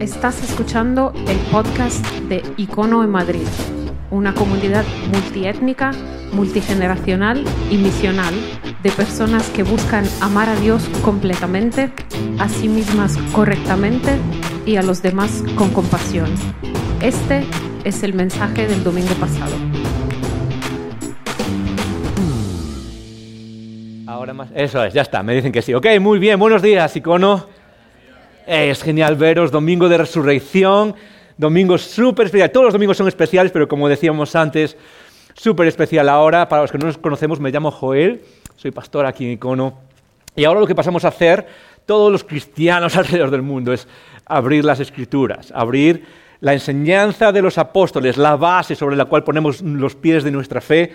Estás escuchando el podcast de Icono en Madrid, una comunidad multiétnica, multigeneracional y misional de personas que buscan amar a Dios completamente, a sí mismas correctamente y a los demás con compasión. Este es el mensaje del domingo pasado. Ahora más. Eso es, ya está, me dicen que sí. Ok, muy bien, buenos días, Icono. Es genial veros, domingo de resurrección, domingo súper especial. Todos los domingos son especiales, pero como decíamos antes, súper especial ahora. Para los que no nos conocemos, me llamo Joel, soy pastor aquí en Icono. Y ahora lo que pasamos a hacer, todos los cristianos alrededor del mundo, es abrir las escrituras, abrir la enseñanza de los apóstoles, la base sobre la cual ponemos los pies de nuestra fe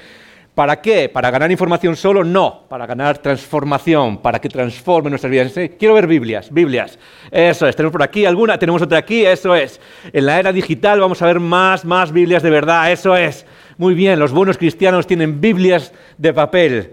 ¿Para qué? ¿Para ganar información solo? No, para ganar transformación, para que transforme nuestras vidas. Quiero ver Biblias, Biblias. Eso es, tenemos por aquí alguna, tenemos otra aquí, eso es. En la era digital vamos a ver más, más Biblias de verdad, eso es. Muy bien, los buenos cristianos tienen Biblias de papel.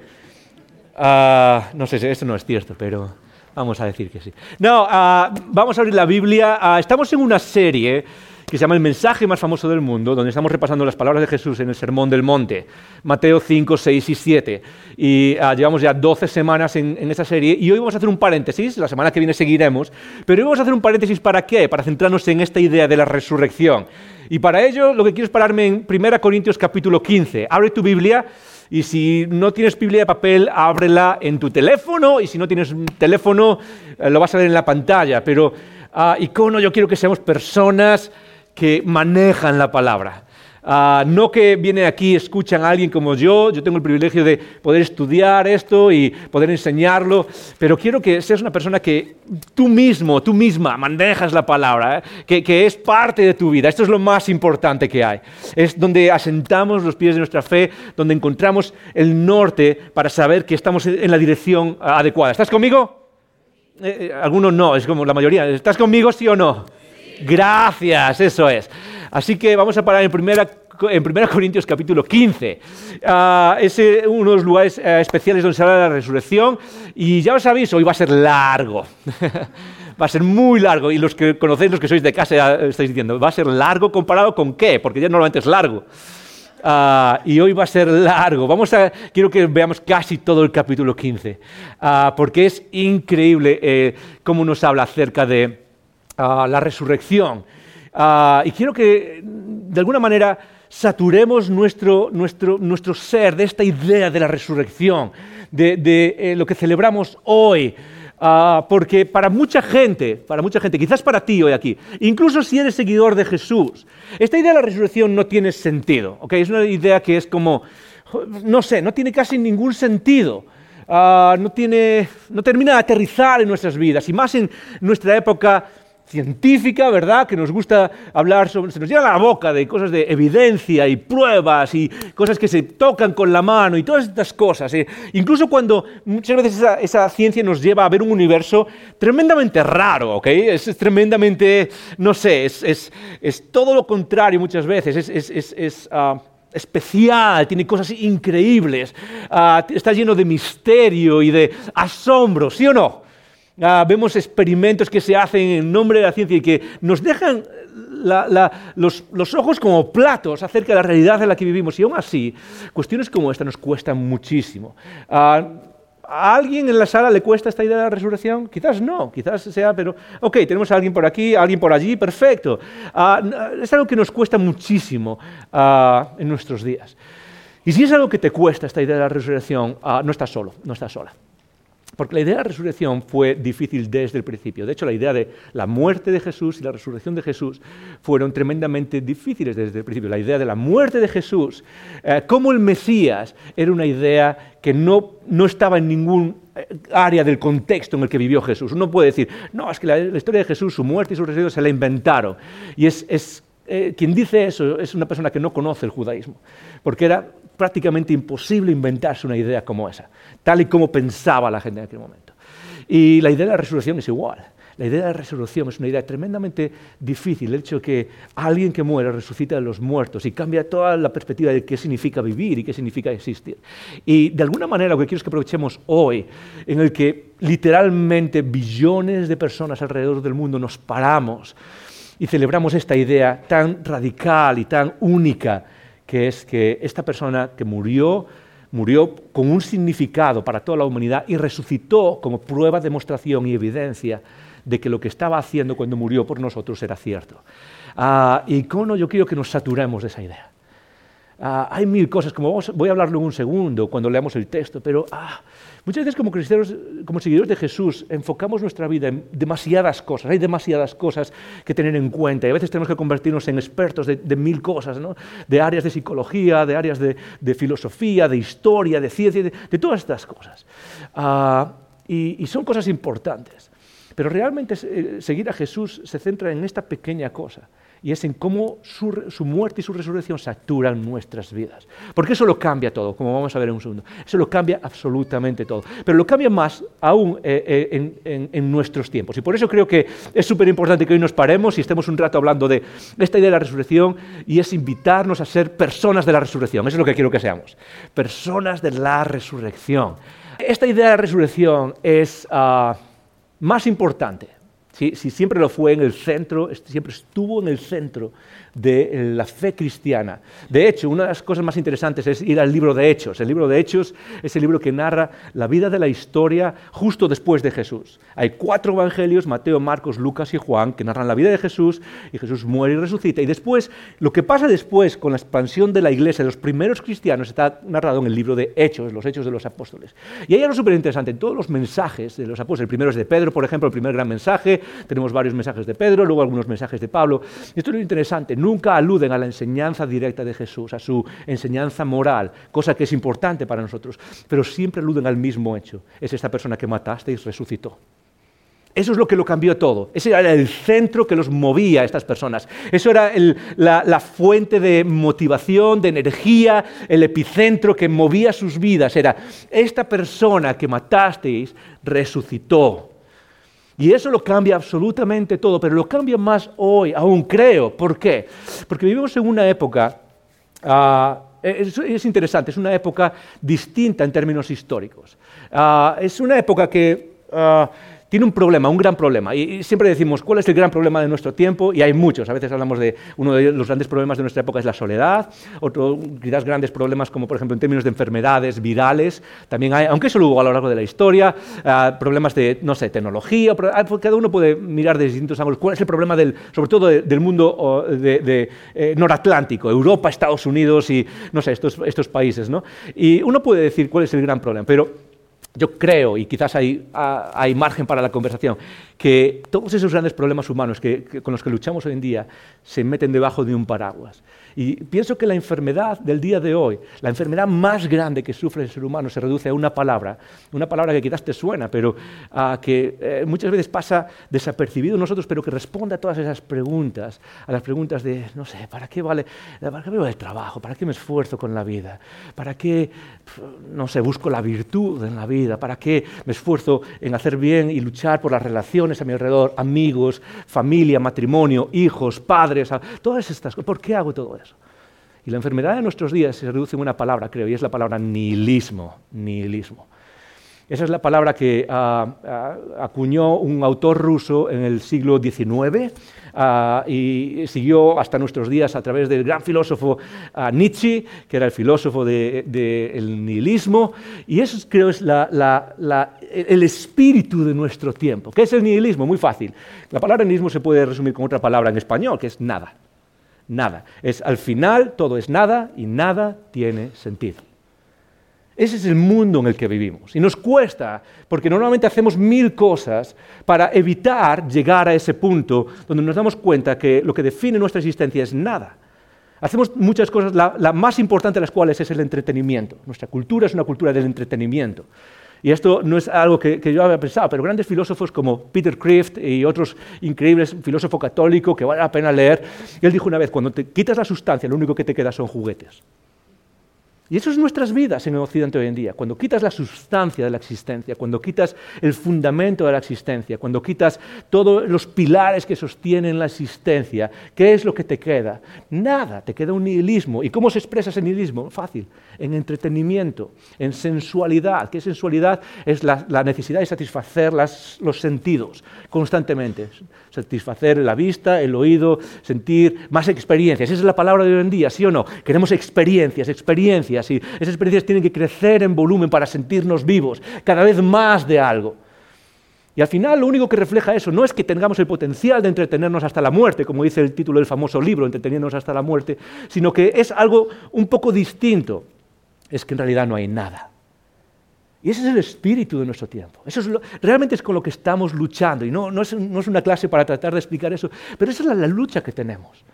Ah, no sé, eso no es cierto, pero vamos a decir que sí. No, ah, vamos a abrir la Biblia. Ah, estamos en una serie que se llama El mensaje más famoso del mundo, donde estamos repasando las palabras de Jesús en el Sermón del Monte, Mateo 5, 6 y 7. Y ah, llevamos ya 12 semanas en, en, esa serie y hoy vamos a hacer un paréntesis, la semana que viene seguiremos, pero hoy vamos a hacer un paréntesis para qué? Para centrarnos en esta idea de la resurrección. Y para ello lo que quiero es pararme en 1 Corintios capítulo 15. Abre tu Biblia. Y si no tienes Biblia de papel, ábrela en tu teléfono. Y si no tienes teléfono, eh, lo vas a ver en la pantalla. Pero, uh, icono, yo quiero que seamos personas que manejan la palabra. Uh, no que vienen aquí escuchan a alguien como yo, yo tengo el privilegio de poder estudiar esto y poder enseñarlo, pero quiero que seas una persona que tú mismo, tú misma manejas la palabra, ¿eh? que, es parte de tu vida. Esto es lo más importante que hay. Es donde asentamos los pies de nuestra fe, donde encontramos el norte para saber que estamos en la dirección adecuada. ¿Estás conmigo? Eh, eh, algunos no, es como la mayoría. ¿Estás conmigo, sí o no? Gracias, eso es. Así que vamos a parar en primera en 1 Corintios capítulo 15. Uh, es uno de los lugares uh, especiales donde se habla de la resurrección. Y ya os sabéis, hoy va a ser largo. va a ser muy largo. Y los que conocéis, los que sois de casa, ya estáis diciendo, ¿va a ser largo comparado con qué? Porque ya normalmente es largo. Uh, y hoy va a ser largo. Vamos a, quiero que veamos casi todo el capítulo 15, porque es increíble eh, cómo nos habla acerca de la resurrección. Uh, y quiero que, de alguna manera, saturemos nuestro, nuestro, nuestro ser de esta idea de la resurrección, de, eh, lo que celebramos hoy. Uh, porque para mucha gente, para mucha gente, quizás para ti hoy aquí, incluso si eres seguidor de Jesús, esta idea de la resurrección no tiene sentido. ¿okay? Es una idea que es como, no sé, no tiene casi ningún sentido. Uh, no, tiene, no termina de aterrizar en nuestras vidas, y más en nuestra época científica, ¿verdad? Que nos gusta hablar sobre, se nos llena la boca de cosas de evidencia y pruebas y cosas que se tocan con la mano y todas estas cosas. ¿eh? Incluso cuando muchas veces esa, ciencia nos lleva a ver un universo tremendamente raro, ¿ok? Es, tremendamente, no sé, es, todo lo contrario muchas veces, es... Uh, especial, tiene cosas increíbles, uh, está lleno de misterio y de asombro, ¿sí o no? Ah, vemos experimentos que se hacen en nombre de la ciencia y que nos dejan los, ojos como platos acerca de la realidad en la que vivimos. Y aún así, cuestiones como esta nos cuestan muchísimo. Ah, ¿A alguien en la sala le cuesta esta idea de la resurrección? Quizás no, quizás sea, pero ok, tenemos a alguien por aquí, alguien por allí, perfecto. Ah, es algo que nos cuesta muchísimo en nuestros días. Y si es algo que te cuesta esta idea de la resurrección, no estás solo, no estás sola. Porque la idea de la resurrección fue difícil desde el principio. De hecho, la idea de la muerte de Jesús y la resurrección de Jesús fueron tremendamente difíciles desde el principio. La idea de la muerte de Jesús eh, como el Mesías era una idea que no, no estaba en ningún eh, área del contexto en el que vivió Jesús. Uno puede decir, no, es que la, historia de Jesús, su muerte y su resurrección se la inventaron. Y es, es eh, quien dice eso es una persona que no conoce el judaísmo, porque era prácticamente imposible inventarse una idea como esa, tal y como pensaba la gente en aquel momento. Y la idea de la resurrección es igual. La idea de la resurrección es una idea tremendamente difícil, el hecho de que alguien que muere resucita de los muertos y cambia toda la perspectiva de qué significa vivir y qué significa existir. Y de alguna manera lo que quiero es que aprovechemos hoy, en el que literalmente billones de personas alrededor del mundo nos paramos y celebramos esta idea tan radical y tan única que es que esta persona que murió, murió con un significado para toda la humanidad y resucitó como prueba, demostración y evidencia de que lo que estaba haciendo cuando murió por nosotros era cierto. Ah, y Icono yo quiero que nos saturemos de esa idea. Ah, hay mil cosas, como voy a hablarlo en un segundo cuando leamos el texto, pero ah, muchas veces como cristianos, como seguidores de Jesús, enfocamos nuestra vida en demasiadas cosas, hay demasiadas cosas que tener en cuenta y a veces tenemos que convertirnos en expertos de, mil cosas, ¿no? de áreas de psicología, de áreas de, filosofía, de historia, de ciencia, de, todas estas cosas. Ah, y, son cosas importantes. Pero realmente eh, seguir a Jesús se centra en esta pequeña cosa y es en cómo su, muerte y su resurrección saturan nuestras vidas. Porque eso lo cambia todo, como vamos a ver en un segundo. Eso lo cambia absolutamente todo. Pero lo cambia más aún eh, eh, en, nuestros tiempos. Y por eso creo que es súper importante que hoy nos paremos y estemos un rato hablando de esta idea de la resurrección y es invitarnos a ser personas de la resurrección. Eso es lo que quiero que seamos. Personas de la resurrección. Esta idea de la resurrección es ah, más importante. Si, siempre lo fue en el centro, siempre estuvo en el centro de la fe cristiana. De hecho, una de las cosas más interesantes es ir al libro de Hechos. El libro de Hechos es el libro que narra la vida de la historia justo después de Jesús. Hay cuatro evangelios, Mateo, Marcos, Lucas y Juan, que narran la vida de Jesús y Jesús muere y resucita. Y después, lo que pasa después con la expansión de la iglesia, de los primeros cristianos, está narrado en el libro de Hechos, los Hechos de los Apóstoles. Y hay algo súper interesante, todos los mensajes de los apóstoles, el primero es de Pedro, por ejemplo, el primer gran mensaje, tenemos varios mensajes de Pedro, luego algunos mensajes de Pablo. Esto es lo interesante, nunca aluden a la enseñanza directa de Jesús, a su enseñanza moral, cosa que es importante para nosotros, pero siempre aluden al mismo hecho. Es esta persona que mataste y resucitó. Eso es lo que lo cambió todo. Ese era el centro que los movía a estas personas. Eso era la, la, fuente de motivación, de energía, el epicentro que movía sus vidas. Era, esta persona que matasteis resucitó. Y eso lo cambia absolutamente todo, pero lo cambia más hoy, aún creo. ¿Por qué? Porque vivimos en una época, ah, es, interesante, es una época distinta en términos históricos. Ah, es una época que ah, tiene un problema, un gran problema. Y, siempre decimos, ¿cuál es el gran problema de nuestro tiempo? Y hay muchos. A veces hablamos de uno de los grandes problemas de nuestra época es la soledad. Otro, quizás grandes problemas como, por ejemplo, en términos de enfermedades virales. También hay, aunque eso lo hubo a lo largo de la historia, ah, problemas de, no sé, tecnología. Ah, cada uno puede mirar de distintos ángulos. ¿Cuál es el problema, del, sobre todo del mundo de, eh, noratlántico? Europa, Estados Unidos y, no sé, estos, estos países, ¿no? Y uno puede decir cuál es el gran problema. Pero yo creo, y quizás hay, hay, margen para la conversación, que todos esos grandes problemas humanos con los que luchamos hoy en día se meten debajo de un paraguas. Y pienso que la enfermedad del día de hoy, la enfermedad más grande que sufre el ser humano, se reduce a una palabra, una palabra que quizás te suena, pero uh, que eh, muchas veces pasa desapercibido en nosotros, pero que responde a todas esas preguntas, a las preguntas de, no sé, ¿para qué vale, para qué el trabajo? ¿Para qué me esfuerzo con la vida? ¿Para qué, no sé, busco la virtud en la vida? ¿Para qué me esfuerzo en hacer bien y luchar por las relaciones a mi alrededor, amigos, familia, matrimonio, hijos, padres, todas estas cosas? ¿Por qué hago todo eso? Y la enfermedad de nuestros días se reduce en una palabra, creo, y es la palabra nihilismo. nihilismo. Esa es la palabra que ah, ah, acuñó un autor ruso en el siglo XIX ah, y siguió hasta nuestros días a través del gran filósofo Nietzsche, que era el filósofo del nihilismo. Y eso creo es el espíritu de nuestro tiempo. ¿Qué es el nihilismo? Muy fácil. La palabra nihilismo se puede resumir con otra palabra en español, que es nada nada. Es al final todo es nada y nada tiene sentido. Ese es el mundo en el que vivimos. Y nos cuesta, porque normalmente hacemos mil cosas para evitar llegar a ese punto donde nos damos cuenta que lo que define nuestra existencia es nada. Hacemos muchas cosas, la, la más importante de las cuales es el entretenimiento. Nuestra cultura es una cultura del entretenimiento. Y esto no es algo que, yo había pensado, pero grandes filósofos como Peter Kreeft y otros increíbles, filósofo católico que vale la pena leer, él dijo una vez, cuando te quitas la sustancia, lo único que te queda son juguetes. Y eso es nuestras vidas en el Occidente hoy en día. Cuando quitas la sustancia de la existencia, cuando quitas el fundamento de la existencia, cuando quitas todos los pilares que sostienen la existencia, ¿qué es lo que te queda? Nada, te queda un nihilismo. ¿Y cómo se expresa ese nihilismo? Fácil, en entretenimiento, en sensualidad. ¿Qué sensualidad? Es la, necesidad de satisfacer los sentidos constantemente. Satisfacer la vista, el oído, sentir más experiencias. Esa es la palabra de hoy en día, ¿sí o no? Queremos experiencias, experiencias y esas experiencias tienen que crecer en volumen para sentirnos vivos, cada vez más de algo. Y al final lo único que refleja eso no es que tengamos el potencial de entretenernos hasta la muerte, como dice el título del famoso libro, Entreteniéndonos hasta la muerte, sino que es algo un poco distinto. Es que en realidad no hay nada. Y ese es el espíritu de nuestro tiempo. Eso es realmente es con lo que estamos luchando. Y no, es, una clase para tratar de explicar eso, pero esa es la lucha que tenemos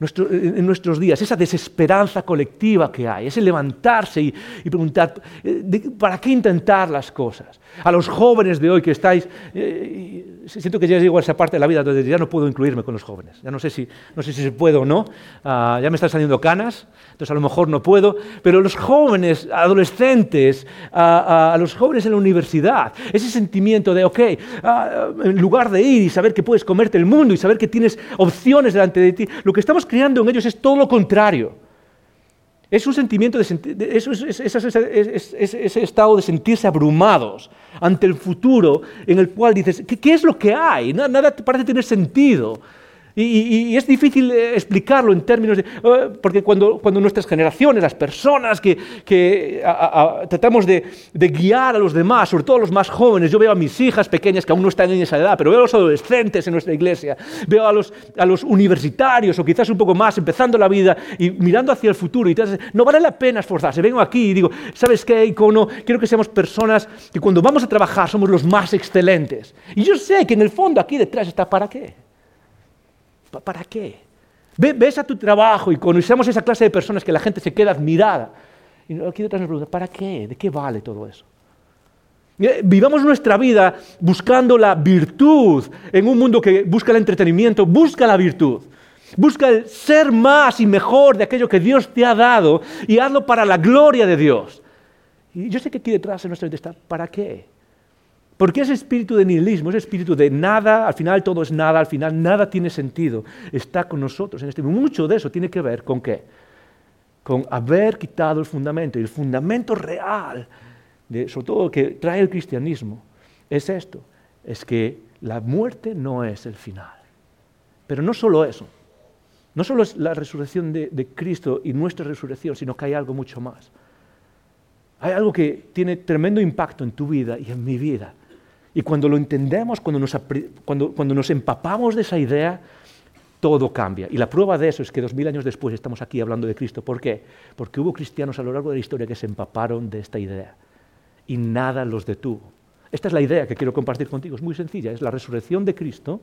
en nuestros días, esa desesperanza colectiva que hay, ese levantarse y, preguntar, eh, ¿para qué intentar las cosas? A los jóvenes de hoy que estáis, eh, siento que ya llego a esa parte de la vida donde ya no puedo incluirme con los jóvenes, ya no sé si, no sé si se puede o no, ah, ya me están saliendo canas, entonces a lo mejor no puedo, pero los jóvenes, adolescentes, a, los jóvenes en la universidad, ese sentimiento de, ok, ah, en lugar de ir y saber que puedes comerte el mundo y saber que tienes opciones delante de ti, lo que estamos creando en ellos es todo lo contrario. Es un sentimiento de, ese estado de sentirse abrumados ante el futuro en el cual dices, ¿qué, es lo que hay? Nada, nada parece tener sentido. Y, es difícil eh, explicarlo en términos de... Eh, porque cuando, cuando, nuestras generaciones, las personas que, tratamos de, guiar a los demás, sobre todo a los más jóvenes, yo veo a mis hijas pequeñas que aún no están en esa edad, pero veo a los adolescentes en nuestra iglesia, veo a los, a los universitarios o quizás un poco más, empezando la vida y mirando hacia el futuro y no vale la pena esforzarse. Vengo aquí y digo, ¿sabes qué, icono? Quiero que seamos personas que cuando vamos a trabajar somos los más excelentes. Y yo sé que en el fondo aquí detrás está para qué. ¿Para qué? Ves a tu trabajo y conocemos esa clase de personas que la gente se queda admirada. Y aquí detrás nos pregunta, ¿para qué? ¿De qué vale todo eso? Vivamos nuestra vida buscando la virtud en un mundo que busca el entretenimiento, busca la virtud. Busca el ser más y mejor de aquello que Dios te ha dado y hazlo para la gloria de Dios. Y yo sé que aquí detrás en nuestra vida está, ¿para qué? Porque ese espíritu de nihilismo, ese espíritu de nada, al final todo es nada, al final nada tiene sentido, está con nosotros en este momento. Mucho de eso tiene que ver con qué? Con haber quitado el fundamento. Y el fundamento real, sobre todo que trae el cristianismo, es esto, es que la muerte no es el final. Pero no solo eso, no solo es la resurrección de Cristo y nuestra resurrección, sino que hay algo mucho más. Hay algo que tiene tremendo impacto en tu vida y en mi vida. Y cuando lo entendemos, cuando nos, empapamos de esa idea, todo cambia. Y la prueba de eso es que dos mil años después estamos aquí hablando de Cristo. ¿Por qué? Porque hubo cristianos a lo largo de la historia que se empaparon de esta idea y nada los detuvo. Esta es la idea que quiero compartir contigo. Es muy sencilla. Es la resurrección de Cristo.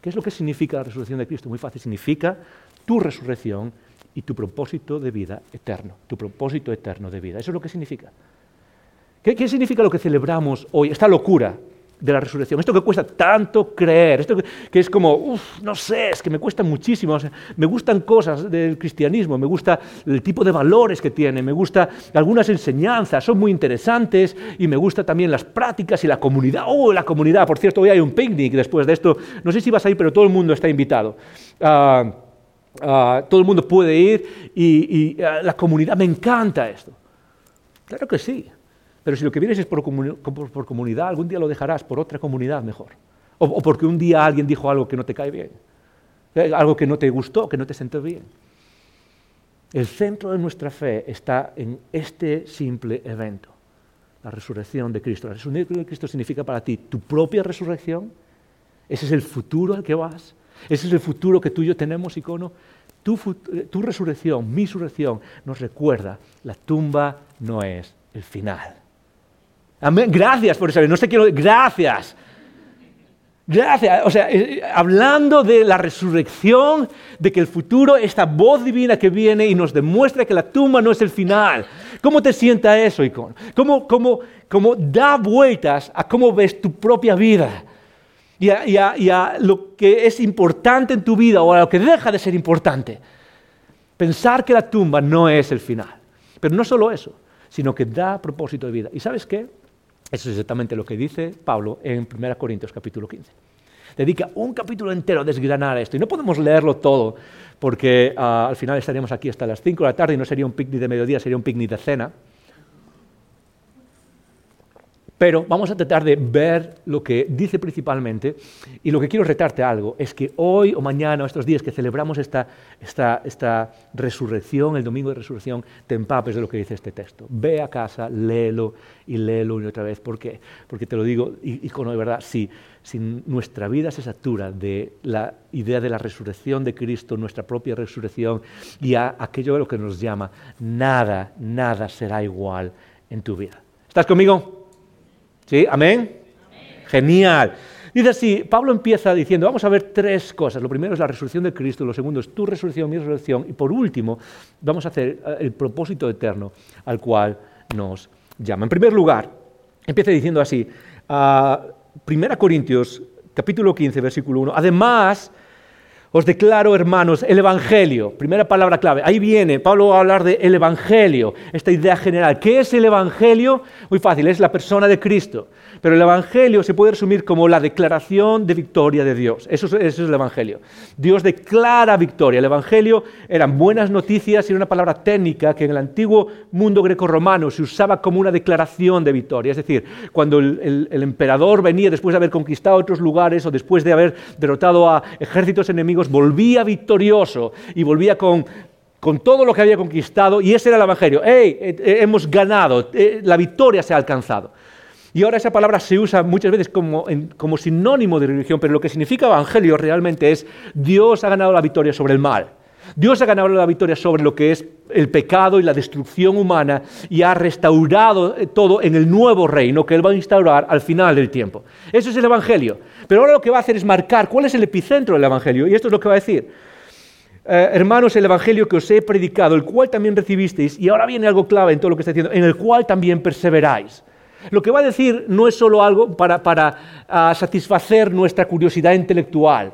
¿Qué es lo que significa la resurrección de Cristo? Muy fácil. Significa tu resurrección y tu propósito de vida eterno. Tu propósito eterno de vida. Eso es lo que significa. ¿Qué, qué significa lo que celebramos hoy? Esta locura de la resurrección. Esto que cuesta tanto creer, esto que, es como, uff, no sé, es que me cuesta muchísimo. me gustan cosas del cristianismo, me gusta el tipo de valores que tiene, me gusta algunas enseñanzas, son muy interesantes y me gusta también las prácticas y la comunidad. Oh, la comunidad, por cierto, hoy hay un picnic después de esto. No sé si vas a ir, pero todo el mundo está invitado. Ah, ah, todo el mundo puede ir y, ah, la comunidad, me encanta esto. Claro que sí. Pero si lo que vienes es por, comunidad, algún día lo dejarás por otra comunidad mejor. O, porque un día alguien dijo algo que no te cae bien. Eh, algo que no te gustó, que no te sentó bien. El centro de nuestra fe está en este simple evento, la resurrección de Cristo. La resurrección de Cristo significa para ti tu propia resurrección. Ese es el futuro al que vas. Ese es el futuro que tú y yo tenemos, icono. Tu, eh, tu resurrección, mi resurrección, nos recuerda, la tumba no es el final. Gracias por eso. No sé quiero. Gracias. Gracias. O sea, eh, hablando de la resurrección, de que el futuro, esta voz divina que viene y nos demuestra que la tumba no es el final. ¿Cómo te sienta eso, Icon? ¿Cómo, cómo, cómo da vueltas a cómo ves tu propia vida? Y a, y a lo que es importante en tu vida o a lo que deja de ser importante. Pensar que la tumba no es el final. Pero no solo eso, sino que da propósito de vida. ¿Y sabes qué? Eso es exactamente lo que dice Pablo en 1 Corintios capítulo 15. Dedica un capítulo entero a desgranar esto. Y no podemos leerlo todo, porque ah, al final estaríamos aquí hasta las 5 de la tarde y no sería un picnic de mediodía, sería un picnic de cena. Pero vamos a tratar de ver lo que dice principalmente y lo que quiero retarte algo es que hoy o mañana estos días que celebramos esta, esta, resurrección, el domingo de resurrección, te empapes de lo que dice este texto. Ve a casa, léelo y léelo una y otra vez. ¿Por qué? Porque te lo digo, y, con de verdad, si, si nuestra vida se satura de la idea de la resurrección de Cristo, nuestra propia resurrección y a aquello de lo que nos llama, nada, nada será igual en tu vida. ¿Estás conmigo? ¿Sí? ¿Amén? Genial. Dice así, Pablo empieza diciendo, vamos a ver tres cosas. Lo primero es la resurrección de Cristo, lo segundo es tu resurrección, mi resurrección, y por último vamos a hacer eh, el propósito eterno al cual nos llama. En primer lugar, empieza diciendo así, uh, 1 Corintios capítulo 15, versículo 1, además os declaro, hermanos, el Evangelio. Primera palabra clave. Ahí viene, Pablo va a hablar del Evangelio, esta idea general. ¿Qué es el Evangelio? Muy fácil, es la persona de Cristo. Pero el Evangelio se puede resumir como la declaración de victoria de Dios. Eso, es el Evangelio. Dios declara victoria. El Evangelio eran buenas noticias y era una palabra técnica que en el antiguo mundo greco-romano se usaba como una declaración de victoria. Es decir, cuando el, el emperador venía después de haber conquistado otros lugares o después de haber derrotado a ejércitos enemigos, volvía victorioso y volvía con, con todo lo que había conquistado y ese era el Evangelio. ¡Hey! Eh, eh, hemos ganado, eh, la victoria se ha alcanzado. Y ahora esa palabra se usa muchas veces como, como sinónimo de religión, pero lo que significa evangelio realmente es Dios ha ganado la victoria sobre el mal. Dios ha ganado la victoria sobre lo que es el pecado y la destrucción humana y ha restaurado todo en el nuevo reino que Él va a instaurar al final del tiempo. Eso es el Evangelio. Pero ahora lo que va a hacer es marcar cuál es el epicentro del Evangelio. Y esto es lo que va a decir. Eh, hermanos, el Evangelio que os he predicado, el cual también recibisteis, y ahora viene algo clave en todo lo que está diciendo, en el cual también perseveráis. Lo que va a decir no es solo algo para, ah, satisfacer nuestra curiosidad intelectual.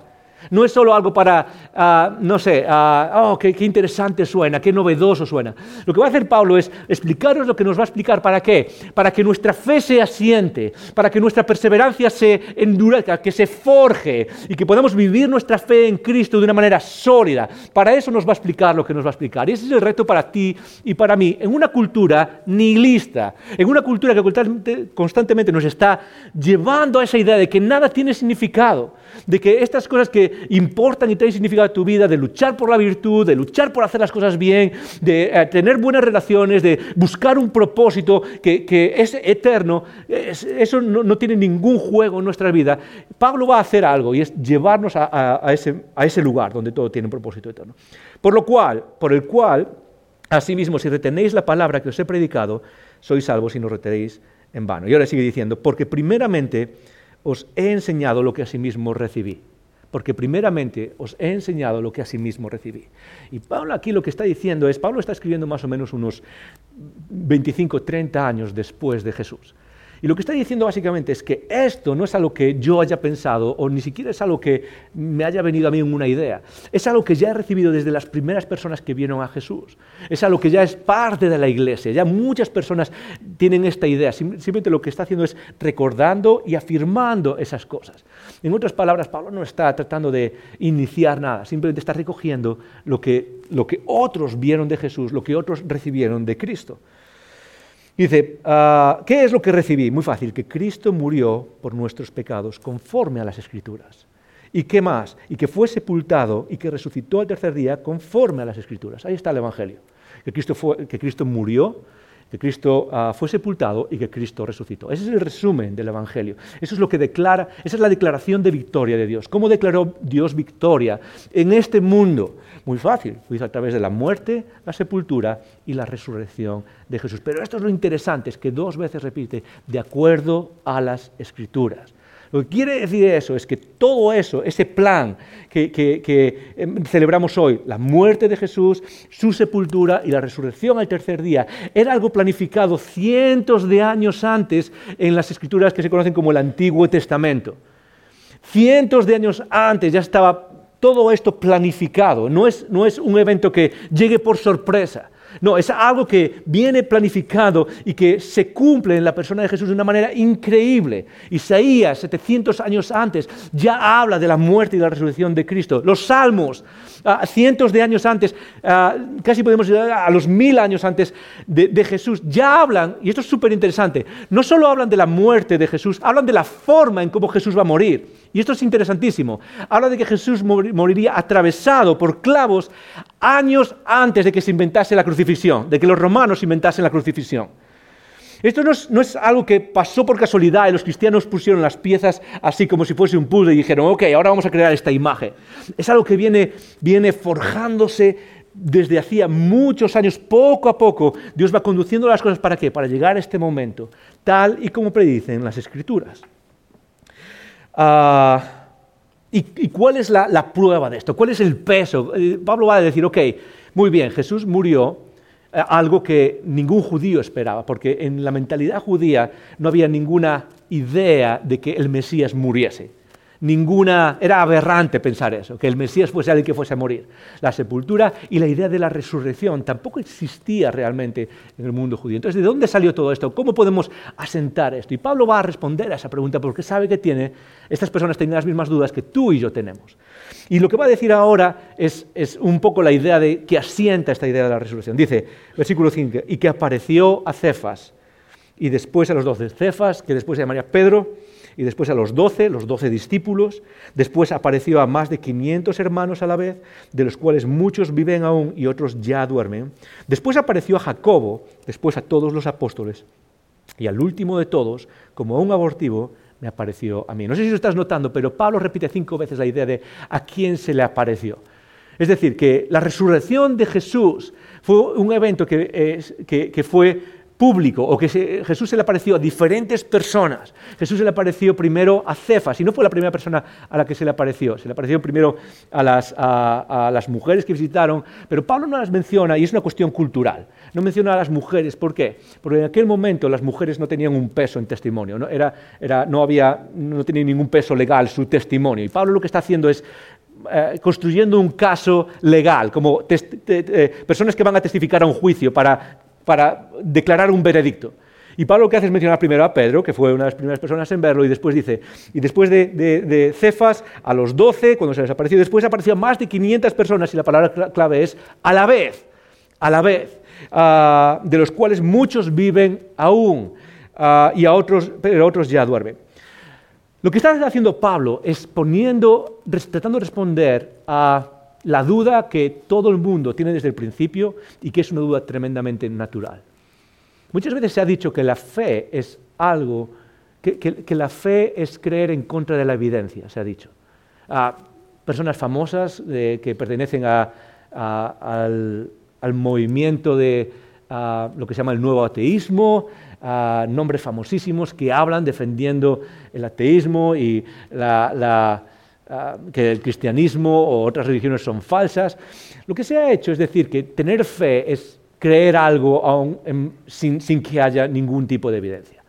No es solo algo para, ah, no sé, ah, oh, qué, interesante suena, qué novedoso suena. Lo que va a hacer Pablo es explicaros lo que nos va a explicar para qué. Para que nuestra fe se asiente, para que nuestra perseverancia se endurezca, que se forje y que podamos vivir nuestra fe en Cristo de una manera sólida. Para eso nos va a explicar lo que nos va a explicar. Y ese es el reto para ti y para mí, en una cultura nihilista, en una cultura que constantemente nos está llevando a esa idea de que nada tiene significado de que estas cosas que importan y tienen significado en tu vida, de luchar por la virtud, de luchar por hacer las cosas bien, de eh, tener buenas relaciones, de buscar un propósito que, es eterno, eso no, tiene ningún juego en nuestra vida. Pablo va a hacer algo y es llevarnos a, ese, a ese lugar donde todo tiene un propósito eterno. Por lo cual, por el cual, asimismo, si retenéis la palabra que os he predicado, sois salvos y no retenéis en vano. Y ahora sigue diciendo, porque primeramente os he enseñado lo que asimismo recibí. Porque primeramente os he enseñado lo que asimismo recibí. Y Pablo aquí lo que está diciendo es, Pablo está escribiendo más o menos unos 25, 30 años después de Jesús. Y lo que está diciendo básicamente es que esto no es algo que yo haya pensado o ni siquiera es algo que me haya venido a mí en una idea. Es algo que ya he recibido desde las primeras personas que vieron a Jesús. Es algo que ya es parte de la iglesia. Ya muchas personas tienen esta idea. Simplemente lo que está haciendo es recordando y afirmando esas cosas. En otras palabras, Pablo no está tratando de iniciar nada, simplemente está recogiendo lo que, lo que otros vieron de Jesús, lo que otros recibieron de Cristo. Dice, ah, ¿qué es lo que recibí? Muy fácil, que Cristo murió por nuestros pecados conforme a las Escrituras. ¿Y qué más? Y que fue sepultado y que resucitó al tercer día conforme a las Escrituras. Ahí está el Evangelio. Que Cristo, que Cristo murió, que Cristo ah, fue sepultado y que Cristo resucitó. Ese es el resumen del Evangelio. Eso es lo que declara, esa es la declaración de victoria de Dios. ¿Cómo declaró Dios victoria en este mundo? Muy fácil, lo a través de la muerte, la sepultura y la resurrección de Jesús. Pero esto es lo interesante, es que dos veces repite, de acuerdo a las escrituras. Lo que quiere decir eso es que todo eso, ese plan que, em, celebramos hoy, la muerte de Jesús, su sepultura y la resurrección al tercer día, era algo planificado cientos de años antes en las escrituras que se conocen como el Antiguo Testamento. Cientos de años antes ya estaba todo esto planificado, no es, no es un evento que llegue por sorpresa. No, es algo que viene planificado y que se cumple en la persona de Jesús de una manera increíble. Isaías, 700 años antes, ya habla de la muerte y la resurrección de Cristo. Los salmos, ah, cientos de años antes, ah, casi podemos llegar a los mil años antes de, de Jesús, ya hablan, y esto es súper interesante, no solo hablan de la muerte de Jesús, hablan de la forma en cómo Jesús va a morir. Y esto es interesantísimo. Habla de que Jesús moriría atravesado por clavos años antes de que se inventase la crucifixión, de que los romanos inventasen la crucifixión. Esto no es, algo que pasó por casualidad y los cristianos pusieron las piezas así como si fuese un puzzle y dijeron, ok, ahora vamos a crear esta imagen. Es algo que viene, viene forjándose desde hacía muchos años, poco a poco. Dios va conduciendo las cosas para qué? Para llegar a este momento, tal y como predicen las escrituras. Ah, ¿y, cuál es la, prueba de esto? ¿Cuál es el peso? Eh, Pablo va a decir, ok, muy bien, Jesús murió, eh, algo que ningún judío esperaba, porque en la mentalidad judía no había ninguna idea de que el Mesías muriese ninguna, era aberrante pensar eso, que el Mesías fuese alguien que fuese a morir. La sepultura y la idea de la resurrección tampoco existía realmente en el mundo judío. Entonces, ¿de dónde salió todo esto? ¿Cómo podemos asentar esto? Y Pablo va a responder a esa pregunta porque sabe que tiene, estas personas tienen las mismas dudas que tú y yo tenemos. Y lo que va a decir ahora es, es un poco la idea de que asienta esta idea de la resurrección. Dice, versículo 5, y que apareció a Cefas y después a los doce. Cefas, que después se llamaría Pedro, y después a los doce, los doce discípulos, después apareció a más de 500 hermanos a la vez, de los cuales muchos viven aún y otros ya duermen. Después apareció a Jacobo, después a todos los apóstoles, y al último de todos, como un abortivo, me apareció a mí. No sé si lo estás notando, pero Pablo repite cinco veces la idea de a quién se le apareció. Es decir, que la resurrección de Jesús fue un evento que, eh, que fue público o que Jesús se le apareció a diferentes personas. Jesús se le apareció primero a Cefas y no fue la primera persona a la que se le apareció. Se le apareció primero a las, mujeres que visitaron, pero Pablo no las menciona y es una cuestión cultural. No menciona a las mujeres. ¿Por qué? Porque en aquel momento las mujeres no tenían un peso en testimonio. No, era, era, no, había, no tenía ningún peso legal su testimonio. Y Pablo lo que está haciendo es eh, construyendo un caso legal, como eh, personas que van a testificar a un juicio para para declarar un veredicto. Y Pablo lo que hace es mencionar primero a Pedro, que fue una de las primeras personas en verlo, y después dice, y después de, Cefas, a los doce, cuando se desapareció, después apareció más de 500 personas, y la palabra clave es a la vez, a la vez, ah, de los cuales muchos viven aún, ah, y a otros, pero otros ya duermen. Lo que está haciendo Pablo es poniendo, tratando de responder a la duda que todo el mundo tiene desde el principio y que es una duda tremendamente natural. Muchas veces se ha dicho que la fe es algo, que, la fe es creer en contra de la evidencia, se ha dicho. A personas famosas que pertenecen al, movimiento de lo que se llama el nuevo ateísmo, a nombres famosísimos que hablan defendiendo el ateísmo y la Ah, que el cristianismo o otras religiones son falsas. Lo que se ha hecho es decir que tener fe es creer algo aún sin, sin que haya ningún tipo de evidencia.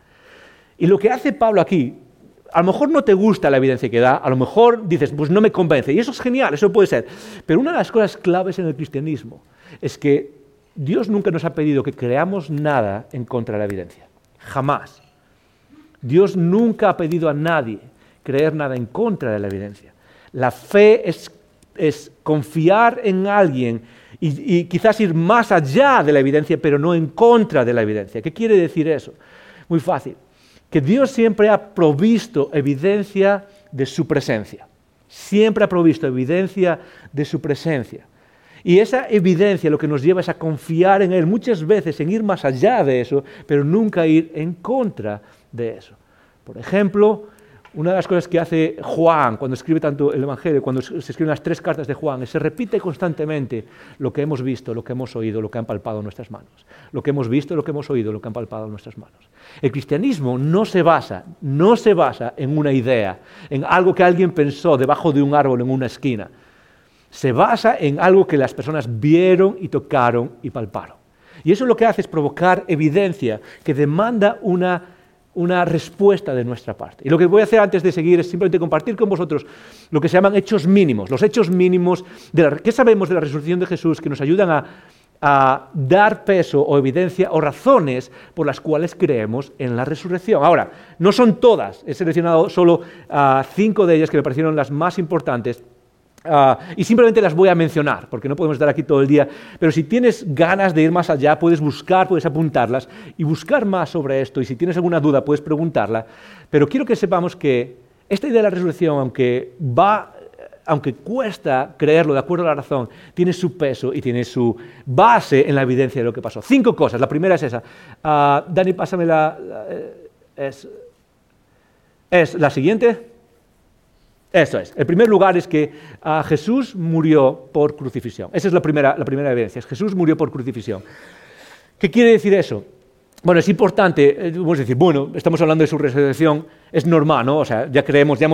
Y lo que hace Pablo aquí, a lo mejor no te gusta la evidencia que da, a lo mejor dices, pues no me convence, y eso es genial, eso puede ser. Pero una de las cosas claves en el cristianismo es que Dios nunca nos ha pedido que creamos nada en contra de la evidencia. Jamás. Dios nunca ha pedido a nadie creer nada en contra de la evidencia. La fe es, confiar en alguien y, y, quizás ir más allá de la evidencia, pero no en contra de la evidencia. ¿Qué quiere decir eso? Muy fácil. Que Dios siempre ha provisto evidencia de su presencia. Siempre ha provisto evidencia de su presencia. Y esa evidencia lo que nos lleva es a confiar en Él, muchas veces en ir más allá de eso, pero nunca ir en contra de eso. Por ejemplo, una de las cosas que hace Juan cuando escribe tanto el Evangelio, cuando se escriben las tres cartas de Juan, es se repite constantemente lo que hemos visto, lo que hemos oído, lo que han palpado nuestras manos. Lo que hemos visto, lo que hemos oído, lo que han palpado nuestras manos. El cristianismo no se basa, no se basa en una idea, en algo que alguien pensó debajo de un árbol en una esquina. Se basa en algo que las personas vieron y tocaron y palparon. Y eso lo que hace es provocar evidencia que demanda una una respuesta de nuestra parte. Y lo que voy a hacer antes de seguir es simplemente compartir con vosotros lo que se llaman hechos mínimos, los hechos mínimos de la, ¿qué sabemos de la resurrección de Jesús que nos ayudan a, a dar peso o evidencia o razones por las cuales creemos en la resurrección. Ahora, no son todas, he seleccionado solo cinco de ellas que me parecieron las más importantes. Y simplemente las voy a mencionar, porque no podemos estar aquí todo el día, pero si tienes ganas de ir más allá, puedes buscar, puedes apuntarlas y buscar más sobre esto, y si tienes alguna duda, puedes preguntarla, pero quiero que sepamos que esta idea de la resurrección, aunque va aunque cuesta creerlo de acuerdo a la razón, tiene su peso y tiene su base en la evidencia de lo que pasó. Cinco cosas. La primera es esa. Uh, Dani, pásame la... Eh, es, es, la siguiente. Eso es. El primer lugar es que uh, Jesús murió por crucifixión. Esa es la primera, la primera evidencia. Jesús murió por crucifixión. ¿Qué quiere decir eso? Bueno, es importante, vamos eh, decir, bueno, estamos hablando de su resurrección, es normal, ¿no? O sea, ya creemos, ya,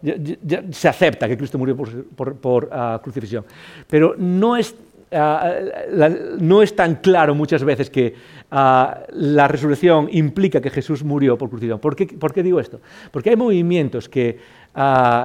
ya, se acepta que Cristo murió por, ah, crucifixión. Pero no es, ah, no es tan claro muchas veces que ah, la resurrección implica que Jesús murió por crucifixión. ¿Por qué, ¿Por qué digo esto? Porque hay movimientos que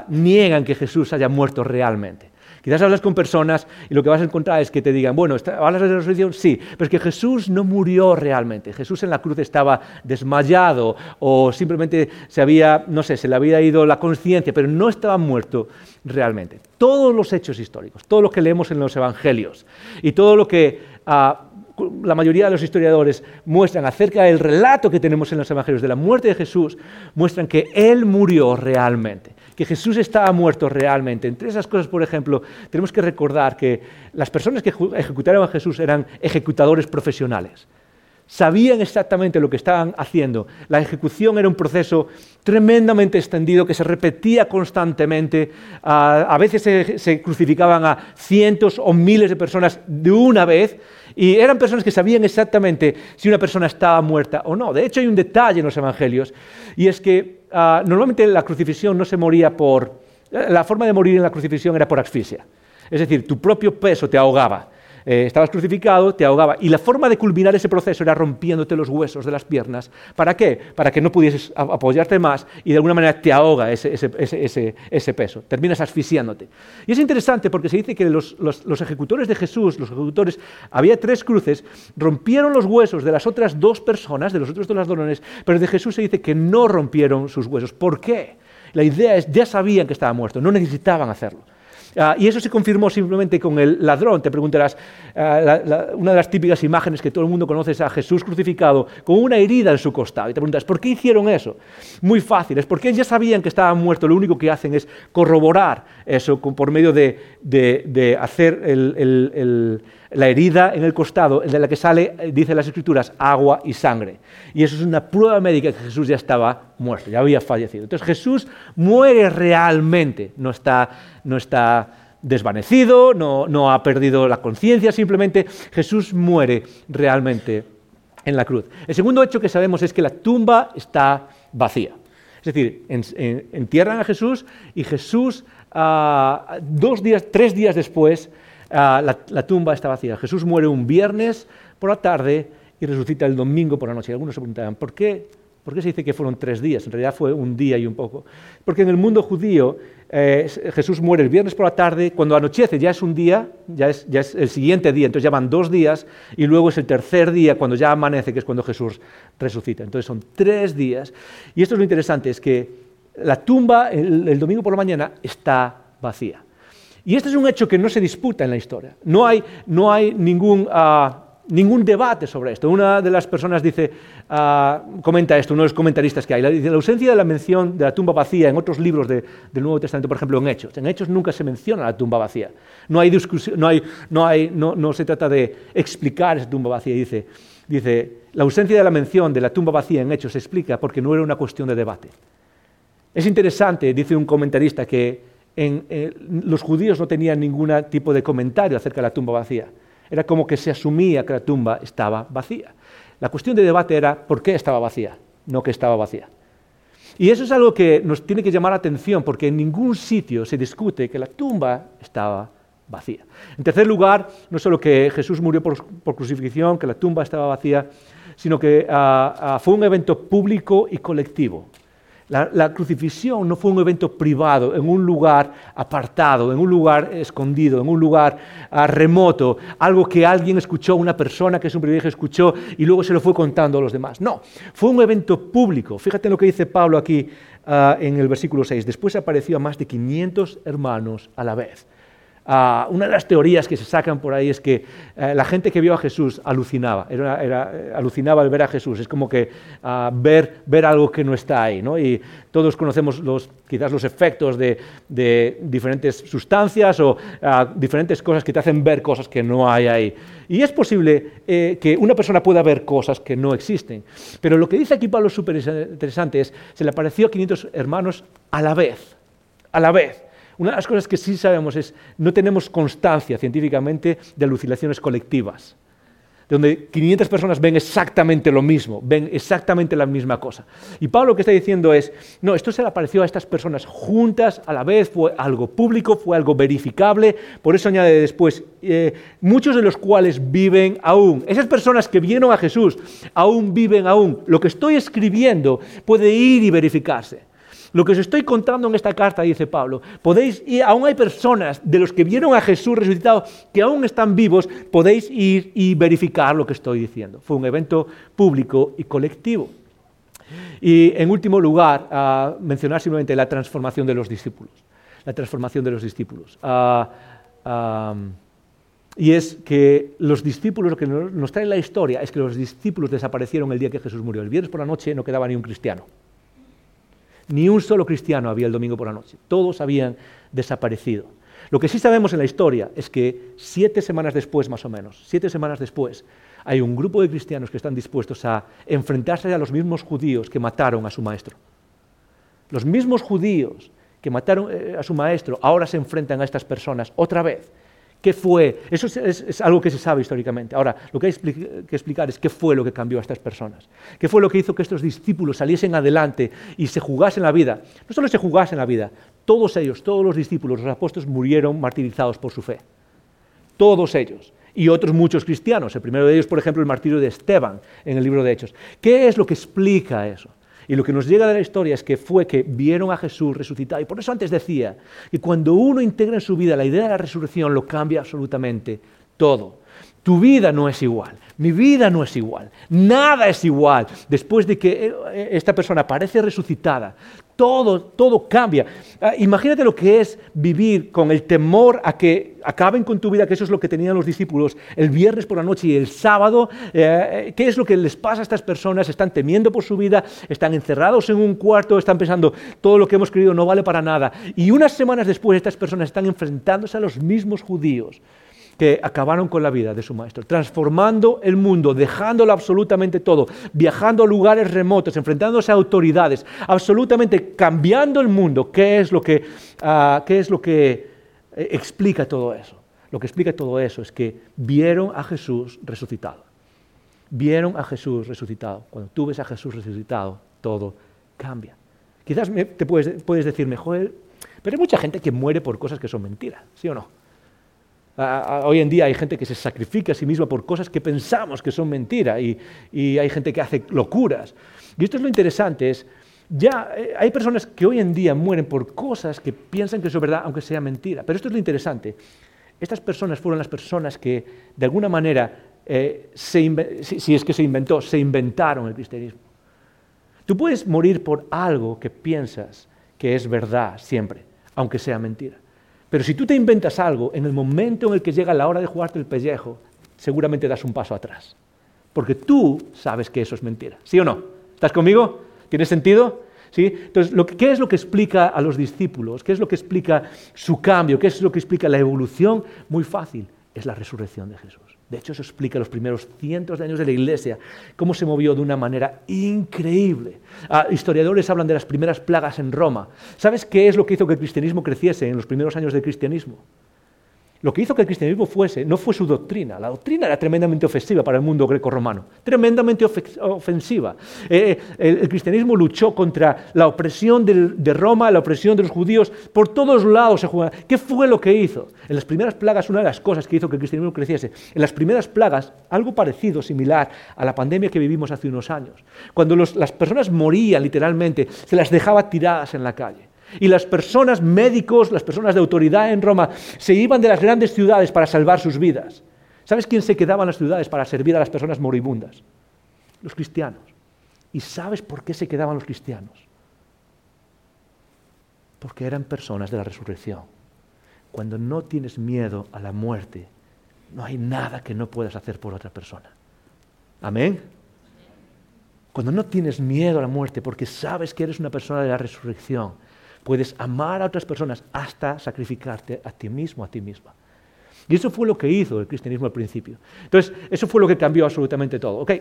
niegan que Jesús haya muerto realmente. Quizás hablas con personas y lo que vas a encontrar es que te digan, bueno, ¿hablas de la resurrección? Sí, pero es que Jesús no murió realmente. Jesús en la cruz estaba desmayado o simplemente se había, no sé, se le había ido la conciencia, pero no estaba muerto realmente. Todos los hechos históricos, todo lo que leemos en los evangelios y todo lo que... Ah, la mayoría de los historiadores muestran acerca del relato que tenemos en los evangelios de la muerte de Jesús, muestran que Él murió realmente que Jesús estaba muerto realmente. Entre esas cosas, por ejemplo, tenemos que recordar que las personas que ejecutaron a Jesús eran ejecutadores profesionales. Sabían exactamente lo que estaban haciendo. La ejecución era un proceso tremendamente extendido que se repetía constantemente. a veces se, crucificaban a cientos o miles de personas de una vez y eran personas que sabían exactamente si una persona estaba muerta o no. De hecho, hay un detalle en los evangelios y es que Ah, normalmente la crucifixión no se moría por... Eh, la forma de morir en la crucifixión era por asfixia. Es decir, tu propio peso te ahogaba. Eh, estabas crucificado, te ahogaba. Y la forma de culminar ese proceso era rompiéndote los huesos de las piernas. ¿Para qué? Para que no pudieses apoyarte más y de alguna manera te ahoga ese, peso. Terminas asfixiándote. Y es interesante porque se dice que los, ejecutores de Jesús, los ejecutores, había tres cruces, rompieron los huesos de las otras dos personas, de los otros dos ladrones, pero de Jesús se dice que no rompieron sus huesos. ¿Por qué? La idea es, ya sabían que estaba muerto, no necesitaban hacerlo. Ah, y eso se confirmó simplemente con el ladrón. Te preguntarás, ah, una de las típicas imágenes que todo el mundo conoce es a Jesús crucificado con una herida en su costado. Y te preguntas, ¿por qué hicieron eso? Muy fácil, es porque ya sabían que estaba muerto. Lo único que hacen es corroborar eso por medio de, hacer el la herida en el costado, de la que sale, eh, dice las escrituras, agua y sangre. Y eso es una prueba médica que Jesús ya estaba muerto, ya había fallecido. Entonces Jesús muere realmente, no está, no está desvanecido, no, no ha perdido la conciencia, simplemente Jesús muere realmente en la cruz. El segundo hecho que sabemos es que la tumba está vacía. Es decir, entierran a Jesús y Jesús, ah, dos días, tres días después, Ah, la, tumba está vacía. Jesús muere un viernes por la tarde y resucita el domingo por la noche. Algunos se preguntaban, ¿por qué? ¿Por qué se dice que fueron tres días? En realidad fue un día y un poco. Porque en el mundo judío eh, Jesús muere el viernes por la tarde, cuando anochece ya es un día, ya es, ya es, el siguiente día, entonces ya van dos días, y luego es el tercer día, cuando ya amanece, que es cuando Jesús resucita. Entonces son tres días. Y esto es lo interesante, es que la tumba el domingo por la mañana está vacía. Y este es un hecho que no se disputa en la historia. No hay, no hay ningún, ah, ningún debate sobre esto. Una de las personas dice, ah, comenta esto, uno de los comentaristas que hay, la, la ausencia de la mención de la tumba vacía en otros libros del Nuevo Testamento, por ejemplo en Hechos. En Hechos nunca se menciona la tumba vacía. No, hay discusión, no, hay, no, hay, no, no se trata de explicar esa tumba vacía. Dice, dice, la ausencia de la mención de la tumba vacía en Hechos se explica porque no era una cuestión de debate. Es interesante, dice un comentarista, que eh, los judíos no tenían ningún tipo de comentario acerca de la tumba vacía. Era como que se asumía que la tumba estaba vacía. La cuestión de debate era por qué estaba vacía, no que estaba vacía. Y eso es algo que nos tiene que llamar la atención, porque en ningún sitio se discute que la tumba estaba vacía. En tercer lugar, no solo que Jesús murió por, crucifixión, que la tumba estaba vacía, sino que ah, ah, fue un evento público y colectivo. La, crucifixión no fue un evento privado, en un lugar apartado, en un lugar escondido, en un lugar ah, remoto, algo que alguien escuchó, una persona que es un privilegio escuchó y luego se lo fue contando a los demás. No, fue un evento público. Fíjate en lo que dice Pablo aquí ah, en el versículo 6. Después apareció a más de 500 hermanos a la vez. Ah, una de las teorías que se sacan por ahí es que eh, la gente que vio a Jesús alucinaba, eh, alucinaba al ver a Jesús, es como que ah, ver, ver algo que no está ahí. ¿no? Y todos conocemos los, quizás los efectos de, diferentes sustancias o ah, diferentes cosas que te hacen ver cosas que no hay ahí. Y es posible eh, que una persona pueda ver cosas que no existen. Pero lo que dice aquí Pablo es súper interesante es, se le apareció a 500 hermanos a la vez, a la vez. Una de las cosas que sí sabemos es, no tenemos constancia científicamente de alucinaciones colectivas, donde 500 personas ven exactamente lo mismo, ven exactamente la misma cosa. Y Pablo lo que está diciendo es, no, esto se le apareció a estas personas juntas a la vez, fue algo público, fue algo verificable, por eso añade después, eh, muchos de los cuales viven aún. Esas personas que vieron a Jesús aún viven aún. Lo que estoy escribiendo puede ir y verificarse. Lo que os estoy contando en esta carta, dice Pablo, podéis ir, aún hay personas de los que vieron a Jesús resucitado que aún están vivos, podéis ir y verificar lo que estoy diciendo. Fue un evento público y colectivo. Y en último lugar, mencionar simplemente la transformación de los discípulos. La transformación de los discípulos. y es que los discípulos, lo que nos trae la historia es que los discípulos desaparecieron el día que Jesús murió. El viernes por la noche no quedaba ni un cristiano. Ni un solo cristiano había el domingo por la noche. Todos habían desaparecido. Lo que sí sabemos en la historia es que siete semanas después, más o menos, siete semanas después, hay un grupo de cristianos que están dispuestos a enfrentarse a los mismos judíos que mataron a su maestro. Los mismos judíos que mataron eh, a su maestro ahora se enfrentan a estas personas otra vez ¿Qué fue? Eso es, algo que se sabe históricamente. Ahora, lo que hay que explicar es qué fue lo que cambió a estas personas. ¿Qué fue lo que hizo que estos discípulos saliesen adelante y se jugasen la vida? No solo se jugasen la vida, todos ellos, todos los discípulos, los apóstoles murieron martirizados por su fe. Todos ellos. Y otros muchos cristianos. El primero de ellos, por ejemplo, el martirio de Esteban en el libro de Hechos. ¿Qué es lo que explica eso? Y lo que nos llega de la historia es que fue que vieron a Jesús resucitado. Y por eso antes decía que cuando uno integra en su vida la idea de la resurrección, lo cambia absolutamente todo. Tu vida no es igual, mi vida no es igual, nada es igual después de que eh, esta persona aparece resucitada todo, todo cambia. Ah, imagínate lo que es vivir con el temor a que acaben con tu vida, que eso es lo que tenían los discípulos el viernes por la noche y el sábado. Eh, ¿Qué es lo que les pasa a estas personas? Están temiendo por su vida, están encerrados en un cuarto, están pensando, todo lo que hemos creído no vale para nada. Y unas semanas después estas personas están enfrentándose a los mismos judíos que acabaron con la vida de su maestro, transformando el mundo, dejándolo absolutamente todo, viajando a lugares remotos, enfrentándose a autoridades, absolutamente cambiando el mundo. ¿Qué es lo que, ah, qué es lo que eh, explica todo eso? Lo que explica todo eso es que vieron a Jesús resucitado. Vieron a Jesús resucitado. Cuando tú ves a Jesús resucitado, todo cambia. Quizás te puedes, puedes decirme, Joel, pero hay mucha gente que muere por cosas que son mentiras, ¿sí o no? Hoy en día hay gente que se sacrifica a sí misma por cosas que pensamos que son mentira y, hay gente que hace locuras. Y esto es lo interesante, es, ya eh, hay personas que hoy en día mueren por cosas que piensan que son verdad, aunque sea mentira. Pero esto es lo interesante. Estas personas fueron las personas que, de alguna manera, eh, si es que se inventó, se inventaron el cristianismo. Tú puedes morir por algo que piensas que es verdad siempre, aunque sea mentira. Pero si tú te inventas algo, en el momento en el que llega la hora de jugarte el pellejo, seguramente das un paso atrás. Porque tú sabes que eso es mentira. ¿Sí o no? ¿Estás conmigo? ¿Tiene sentido? ¿Sí? Entonces, ¿qué es lo que explica a los discípulos? ¿Qué es lo que explica su cambio? ¿Qué es lo que explica la evolución? Muy fácil, es la resurrección de Jesús. De hecho, eso explica los primeros cientos de años de la Iglesia, cómo se movió de una manera increíble. Ah, historiadores hablan de las primeras plagas en Roma. ¿Sabes qué es lo que hizo que el cristianismo creciese en los primeros años del cristianismo? Lo que hizo que el cristianismo fuese no fue su doctrina. La doctrina era tremendamente ofensiva para el mundo greco-romano, tremendamente ofensiva. Eh, el, cristianismo luchó contra la opresión de Roma, la opresión de los judíos, por todos lados se jugaba. ¿Qué fue lo que hizo? En las primeras plagas, una de las cosas que hizo que el cristianismo creciese, en las primeras plagas, algo parecido, similar a la pandemia que vivimos hace unos años, cuando las personas morían literalmente, se las dejaba tiradas en la calle. Y las personas médicos, las personas de autoridad en Roma, se iban de las grandes ciudades para salvar sus vidas. ¿Sabes quién se quedaba en las ciudades para servir a las personas moribundas? Los cristianos. ¿Y sabes por qué se quedaban los cristianos? Porque eran personas de la resurrección. Cuando no tienes miedo a la muerte, no hay nada que no puedas hacer por otra persona. Amén. Cuando no tienes miedo a la muerte porque sabes que eres una persona de la resurrección, Puedes amar a otras personas hasta sacrificarte a ti mismo, a ti misma. Y eso fue lo que hizo el cristianismo al principio. Entonces, eso fue lo que cambió absolutamente todo. Ok,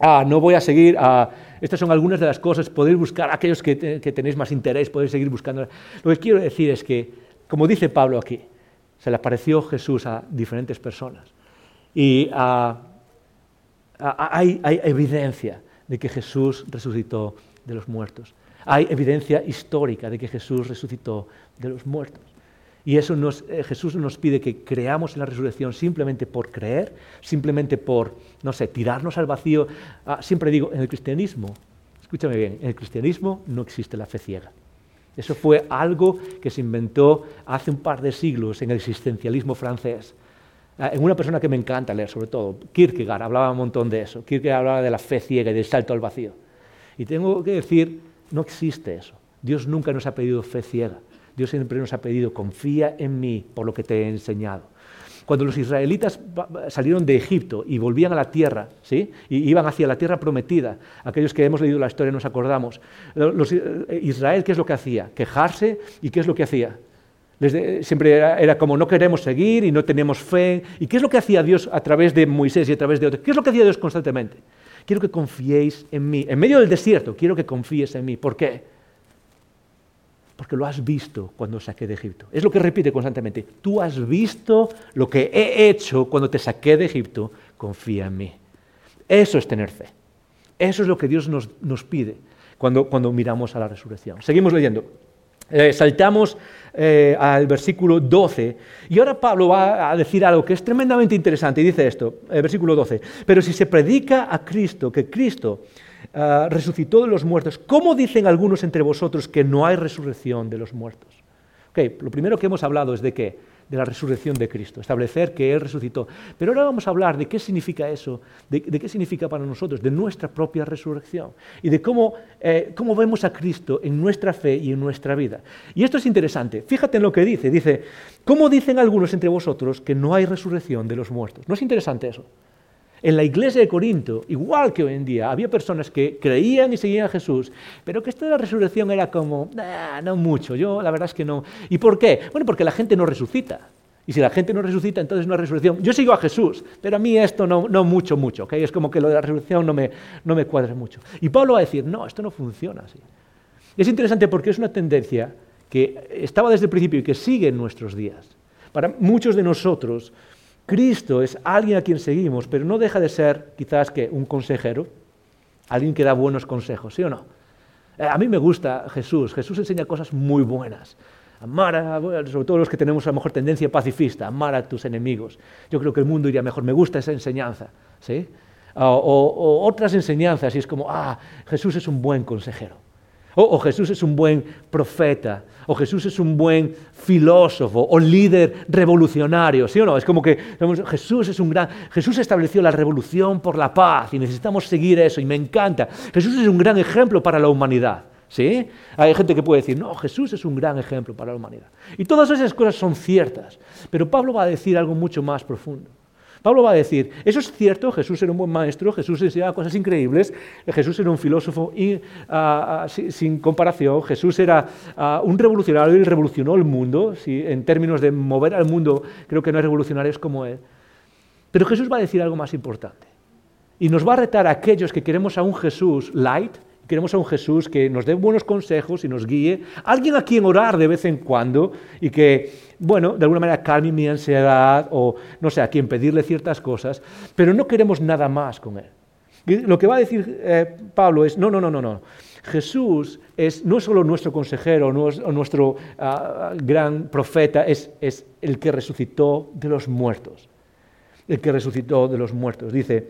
ah, no voy a seguir. Ah, estas son algunas de las cosas. Podéis buscar, aquellos que, tenéis más interés, podéis seguir buscando. Lo que quiero decir es que, como dice Pablo aquí, se le apareció Jesús a diferentes personas. Y ah, hay evidencia de que Jesús resucitó de los muertos. Hay evidencia histórica de que Jesús resucitó de los muertos. Y eso nos, eh, Jesús nos pide que creamos en la resurrección simplemente por creer, simplemente por, no sé, tirarnos al vacío. Ah, siempre digo, en el cristianismo, escúchame bien, en el cristianismo no existe la fe ciega. Eso fue algo que se inventó hace un par de siglos en el existencialismo francés. Ah, en una persona que me encanta leer, sobre todo, Kierkegaard hablaba un montón de eso. Kierkegaard hablaba de la fe ciega y del salto al vacío. Y tengo que decir no existe eso. Dios nunca nos ha pedido fe ciega. Dios siempre nos ha pedido, confía en mí por lo que te he enseñado. Cuando los israelitas salieron de Egipto y volvían a la tierra, ¿sí? y iban hacia la tierra prometida, aquellos que hemos leído la historia nos acordamos, eh, Israel, ¿qué es lo que hacía? Quejarse y ¿qué es lo que hacía? siempre era, era, como no queremos seguir y no tenemos fe. ¿Y qué es lo que hacía Dios a través de Moisés y a través de otros? ¿Qué es lo que hacía Dios constantemente? Quiero que confiéis en mí. En medio del desierto, quiero que confíes en mí. ¿Por qué? Porque lo has visto cuando saqué de Egipto. Es lo que repite constantemente. Tú has visto lo que he hecho cuando te saqué de Egipto. Confía en mí. Eso es tener fe. Eso es lo que Dios nos, pide cuando, cuando miramos a la resurrección. Seguimos leyendo. Eh, saltamos eh, al versículo 12 y ahora Pablo va a decir algo que es tremendamente interesante y dice esto, el versículo 12, pero si se predica a Cristo, que Cristo ah, resucitó de los muertos, ¿cómo dicen algunos entre vosotros que no hay resurrección de los muertos? Lo primero que hemos hablado es de qué? De la resurrección de Cristo, establecer que Él resucitó. Pero ahora vamos a hablar de qué significa eso, de, qué significa para nosotros, de nuestra propia resurrección y de cómo, eh, cómo vemos a Cristo en nuestra fe y en nuestra vida. Y esto es interesante. Fíjate en lo que dice. Dice, ¿cómo dicen algunos entre vosotros que no hay resurrección de los muertos? ¿No es interesante eso? En la iglesia de Corinto, igual que hoy en día, había personas que creían y seguían a Jesús, pero que esto de la resurrección era como, no mucho, yo la verdad es que no. ¿Y por qué? Bueno, porque la gente no resucita. Y si la gente no resucita, entonces no hay resurrección. Yo sigo a Jesús, pero a mí esto no, mucho, mucho. ¿okay? Es como que lo de la resurrección no me, no me cuadra mucho. Y Pablo va a decir, no, esto no funciona así. Es interesante porque es una tendencia que estaba desde el principio y que sigue en nuestros días. Para muchos de nosotros, Cristo es alguien a quien seguimos, pero no deja de ser quizás que un consejero, alguien que da buenos consejos, ¿sí o no? Eh, a mí me gusta Jesús, Jesús enseña cosas muy buenas. Amar, a, sobre todo los que tenemos a lo mejor tendencia pacifista, amar a tus enemigos. Yo creo que el mundo iría mejor, me gusta esa enseñanza, ¿sí? o, o otras enseñanzas, y es como, ah, Jesús es un buen consejero. O, Jesús es un buen profeta, o Jesús es un buen filósofo, o líder revolucionario, ¿sí o no? Es como que Jesús es un gran, Jesús estableció la revolución por la paz y necesitamos seguir eso y me encanta. Jesús es un gran ejemplo para la humanidad. ¿Sí? Hay gente que puede decir, no, Jesús es un gran ejemplo para la humanidad. Y todas esas cosas son ciertas, pero Pablo va a decir algo mucho más profundo. Pablo va a decir, eso es cierto, Jesús era un buen maestro, Jesús enseñaba cosas increíbles, Jesús era un filósofo ah, ah, sin comparación, Jesús era ah, un revolucionario y revolucionó el mundo, en términos de mover al mundo, creo que no hay revolucionarios como él. Pero Jesús va a decir algo más importante. Y nos va a retar a aquellos que queremos a un Jesús light Queremos a un Jesús que nos dé buenos consejos y nos guíe, alguien a quien orar de vez en cuando y que, bueno, de alguna manera calme mi ansiedad o, no sé, a quien pedirle ciertas cosas, pero no queremos nada más con él. lo que va a decir eh, Pablo es, no, no, no, no, no. Jesús es no solo nuestro consejero o nuestro ah, gran profeta, es, es el que resucitó de los muertos. El que resucitó de los muertos. Dice,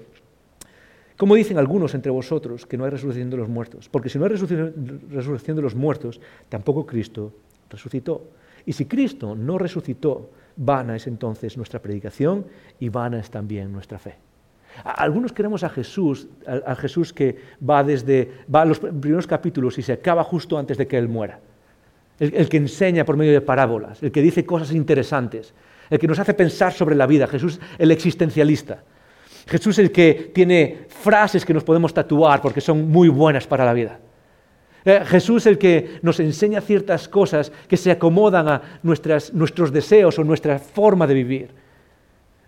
como dicen algunos entre vosotros que no hay resurrección de los muertos? Porque si no hay resurrección de los muertos, tampoco Cristo resucitó. Y si Cristo no resucitó, vana es entonces nuestra predicación y vana es también nuestra fe. Algunos queremos a Jesús, a Jesús que va desde va a los primeros capítulos y se acaba justo antes de que Él muera. el, que enseña por medio de parábolas, el que dice cosas interesantes, el que nos hace pensar sobre la vida, Jesús el existencialista. Jesús es el que tiene frases que nos podemos tatuar porque son muy buenas para la vida. Eh, Jesús es el que nos enseña ciertas cosas que se acomodan a nuestros deseos o nuestra forma de vivir.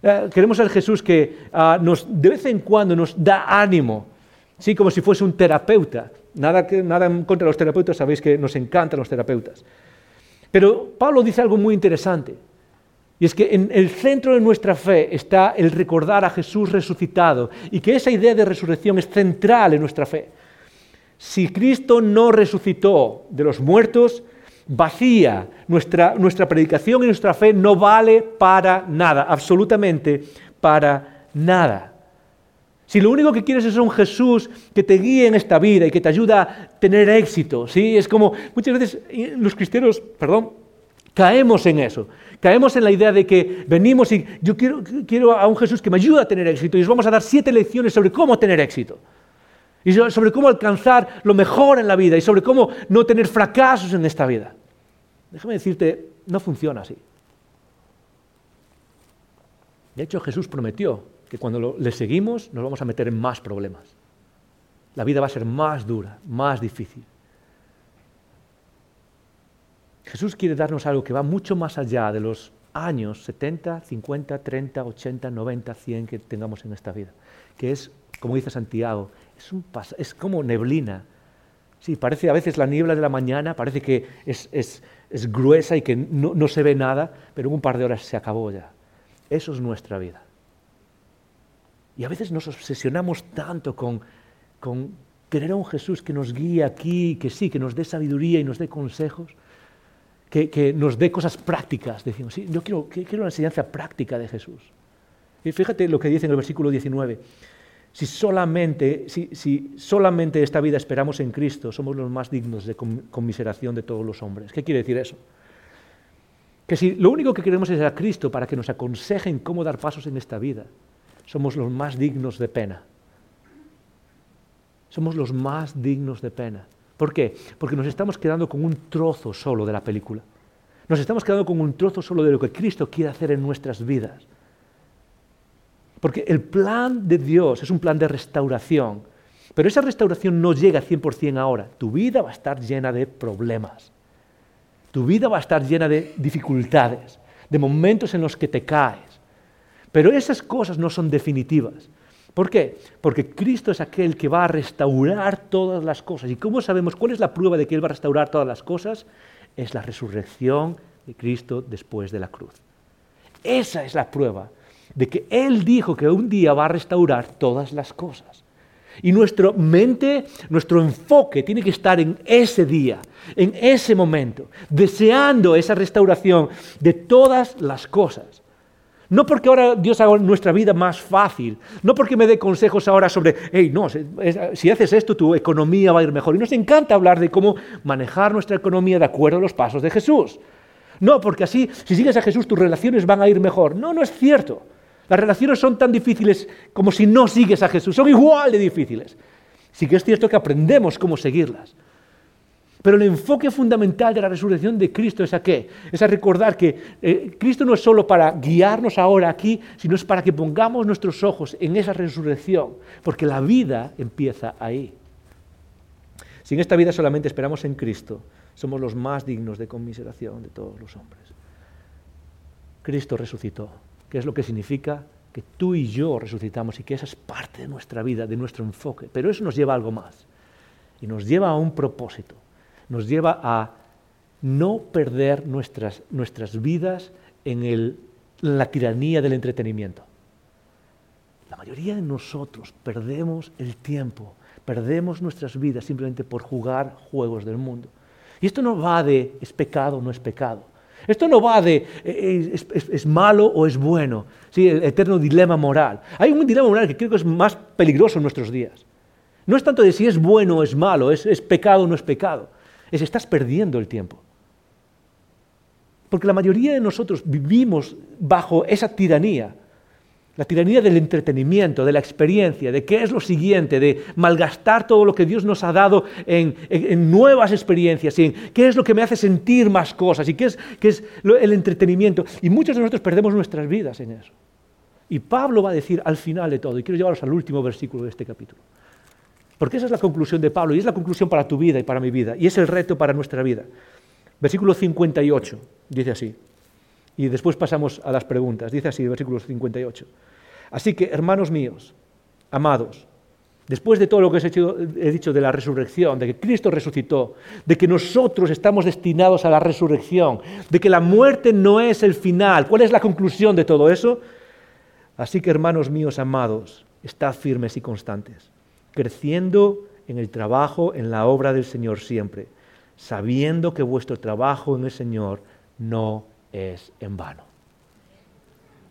Eh, queremos al Jesús que ah, de vez en cuando nos da ánimo, ¿sí? como si fuese un terapeuta. Nada, nada en contra los terapeutas, sabéis que nos encantan los terapeutas. Pero Pablo dice algo muy interesante. Y es que en el centro de nuestra fe está el recordar a Jesús resucitado y que esa idea de resurrección es central en nuestra fe. Si Cristo no resucitó de los muertos, vacía, nuestra, nuestra predicación y nuestra fe no vale para nada, absolutamente para nada. Si lo único que quieres es un Jesús que te guíe en esta vida y que te ayuda a tener éxito, ¿sí? Es como muchas veces los cristianos, perdón, caemos en eso. Caemos en la idea de que venimos y yo quiero, a un Jesús que me ayude a tener éxito y os vamos a dar siete lecciones sobre cómo tener éxito. Y sobre cómo alcanzar lo mejor en la vida y sobre cómo no tener fracasos en esta vida. Déjame decirte, no funciona así. De hecho, Jesús prometió que cuando le seguimos nos vamos a meter en más problemas. La vida va a ser más dura, más difícil. Jesús quiere darnos algo que va mucho más allá de los años 70, 50, 30, 80, 90, 100 que tengamos en esta vida, que es, como dice Santiago, es, como neblina. Sí, parece a veces la niebla de la mañana, parece que es, es, es gruesa y que no, no, se ve nada, pero en un par de horas se acabó ya. Eso es nuestra vida. Y a veces nos obsesionamos tanto con, con querer a un Jesús que nos guíe aquí, que sí, que nos dé sabiduría y nos dé consejos, que, nos dé cosas prácticas. Decimos, sí, yo quiero, quiero una enseñanza práctica de Jesús. Y fíjate lo que dice en el versículo 19. Si solamente, si, si solamente esta vida esperamos en Cristo, somos los más dignos de conmiseración de todos los hombres. ¿Qué quiere decir eso? Que si lo único que queremos es a Cristo para que nos aconsejen cómo dar pasos en esta vida, somos los más dignos de pena. Somos los más dignos de pena. ¿Por qué? Porque nos estamos quedando con un trozo solo de la película. Nos estamos quedando con un trozo solo de lo que Cristo quiere hacer en nuestras vidas. Porque el plan de Dios es un plan de restauración, pero esa restauración no llega 100% ahora. Tu vida va a estar llena de problemas. Tu vida va a estar llena de dificultades, de momentos en los que te caes. Pero esas cosas no son definitivas. ¿Por qué? Porque Cristo es aquel que va a restaurar todas las cosas. ¿Y cómo sabemos cuál es la prueba de que Él va a restaurar todas las cosas? Es la resurrección de Cristo después de la cruz. Esa es la prueba de que Él dijo que un día va a restaurar todas las cosas. Y nuestra mente, nuestro enfoque tiene que estar en ese día, en ese momento, deseando esa restauración de todas las cosas. No porque ahora Dios haga nuestra vida más fácil, no porque me dé consejos ahora sobre, hey, no, si haces esto tu economía va a ir mejor. Y nos encanta hablar de cómo manejar nuestra economía de acuerdo a los pasos de Jesús. No, porque así, si sigues a Jesús, tus relaciones van a ir mejor. No, no es cierto. Las relaciones son tan difíciles como si no sigues a Jesús, son igual de difíciles. Sí que es cierto que aprendemos cómo seguirlas. Pero el enfoque fundamental de la resurrección de Cristo es a qué? Es a recordar que eh, Cristo no es solo para guiarnos ahora aquí, sino es para que pongamos nuestros ojos en esa resurrección, porque la vida empieza ahí. Si en esta vida solamente esperamos en Cristo, somos los más dignos de conmiseración de todos los hombres. Cristo resucitó, que es lo que significa que tú y yo resucitamos y que esa es parte de nuestra vida, de nuestro enfoque. Pero eso nos lleva a algo más. y nos lleva a un propósito, nos lleva a no perder nuestras, nuestras vidas en, la tiranía del entretenimiento. La mayoría de nosotros perdemos el tiempo, perdemos nuestras vidas simplemente por jugar juegos del mundo. Y esto no va de es pecado o no es pecado. Esto no va de eh, eh, es, malo o es bueno, ¿sí? el eterno dilema moral. Hay un dilema moral que creo que es más peligroso en nuestros días. No es tanto de si es bueno o es malo, es, es pecado o no es pecado. Es estás perdiendo el tiempo. Porque la mayoría de nosotros vivimos bajo esa tiranía la tiranía del entretenimiento, de la experiencia, de qué es lo siguiente, de malgastar todo lo que Dios nos ha dado en, nuevas experiencias, en qué es lo que me hace sentir más cosas y qué es, es el entretenimiento. Y muchos de nosotros perdemos nuestras vidas en eso. Y Pablo va a decir al final de todo, y quiero llevaros al último versículo de este capítulo, porque esa es la conclusión de Pablo y es la conclusión para tu vida y para mi vida, y es el reto para nuestra vida. Versículo 58 dice así. Y después pasamos a las preguntas. Dice así, versículo 58. Así que, hermanos míos, amados, después de todo lo que he dicho de la resurrección, de que Cristo resucitó, de que nosotros estamos destinados a la resurrección, de que la muerte no es el final, ¿cuál es la conclusión de todo eso? Así que, hermanos míos, amados, estad firmes y constantes, creciendo en el trabajo, en la obra del Señor siempre, sabiendo que vuestro trabajo en el Señor no es en vano.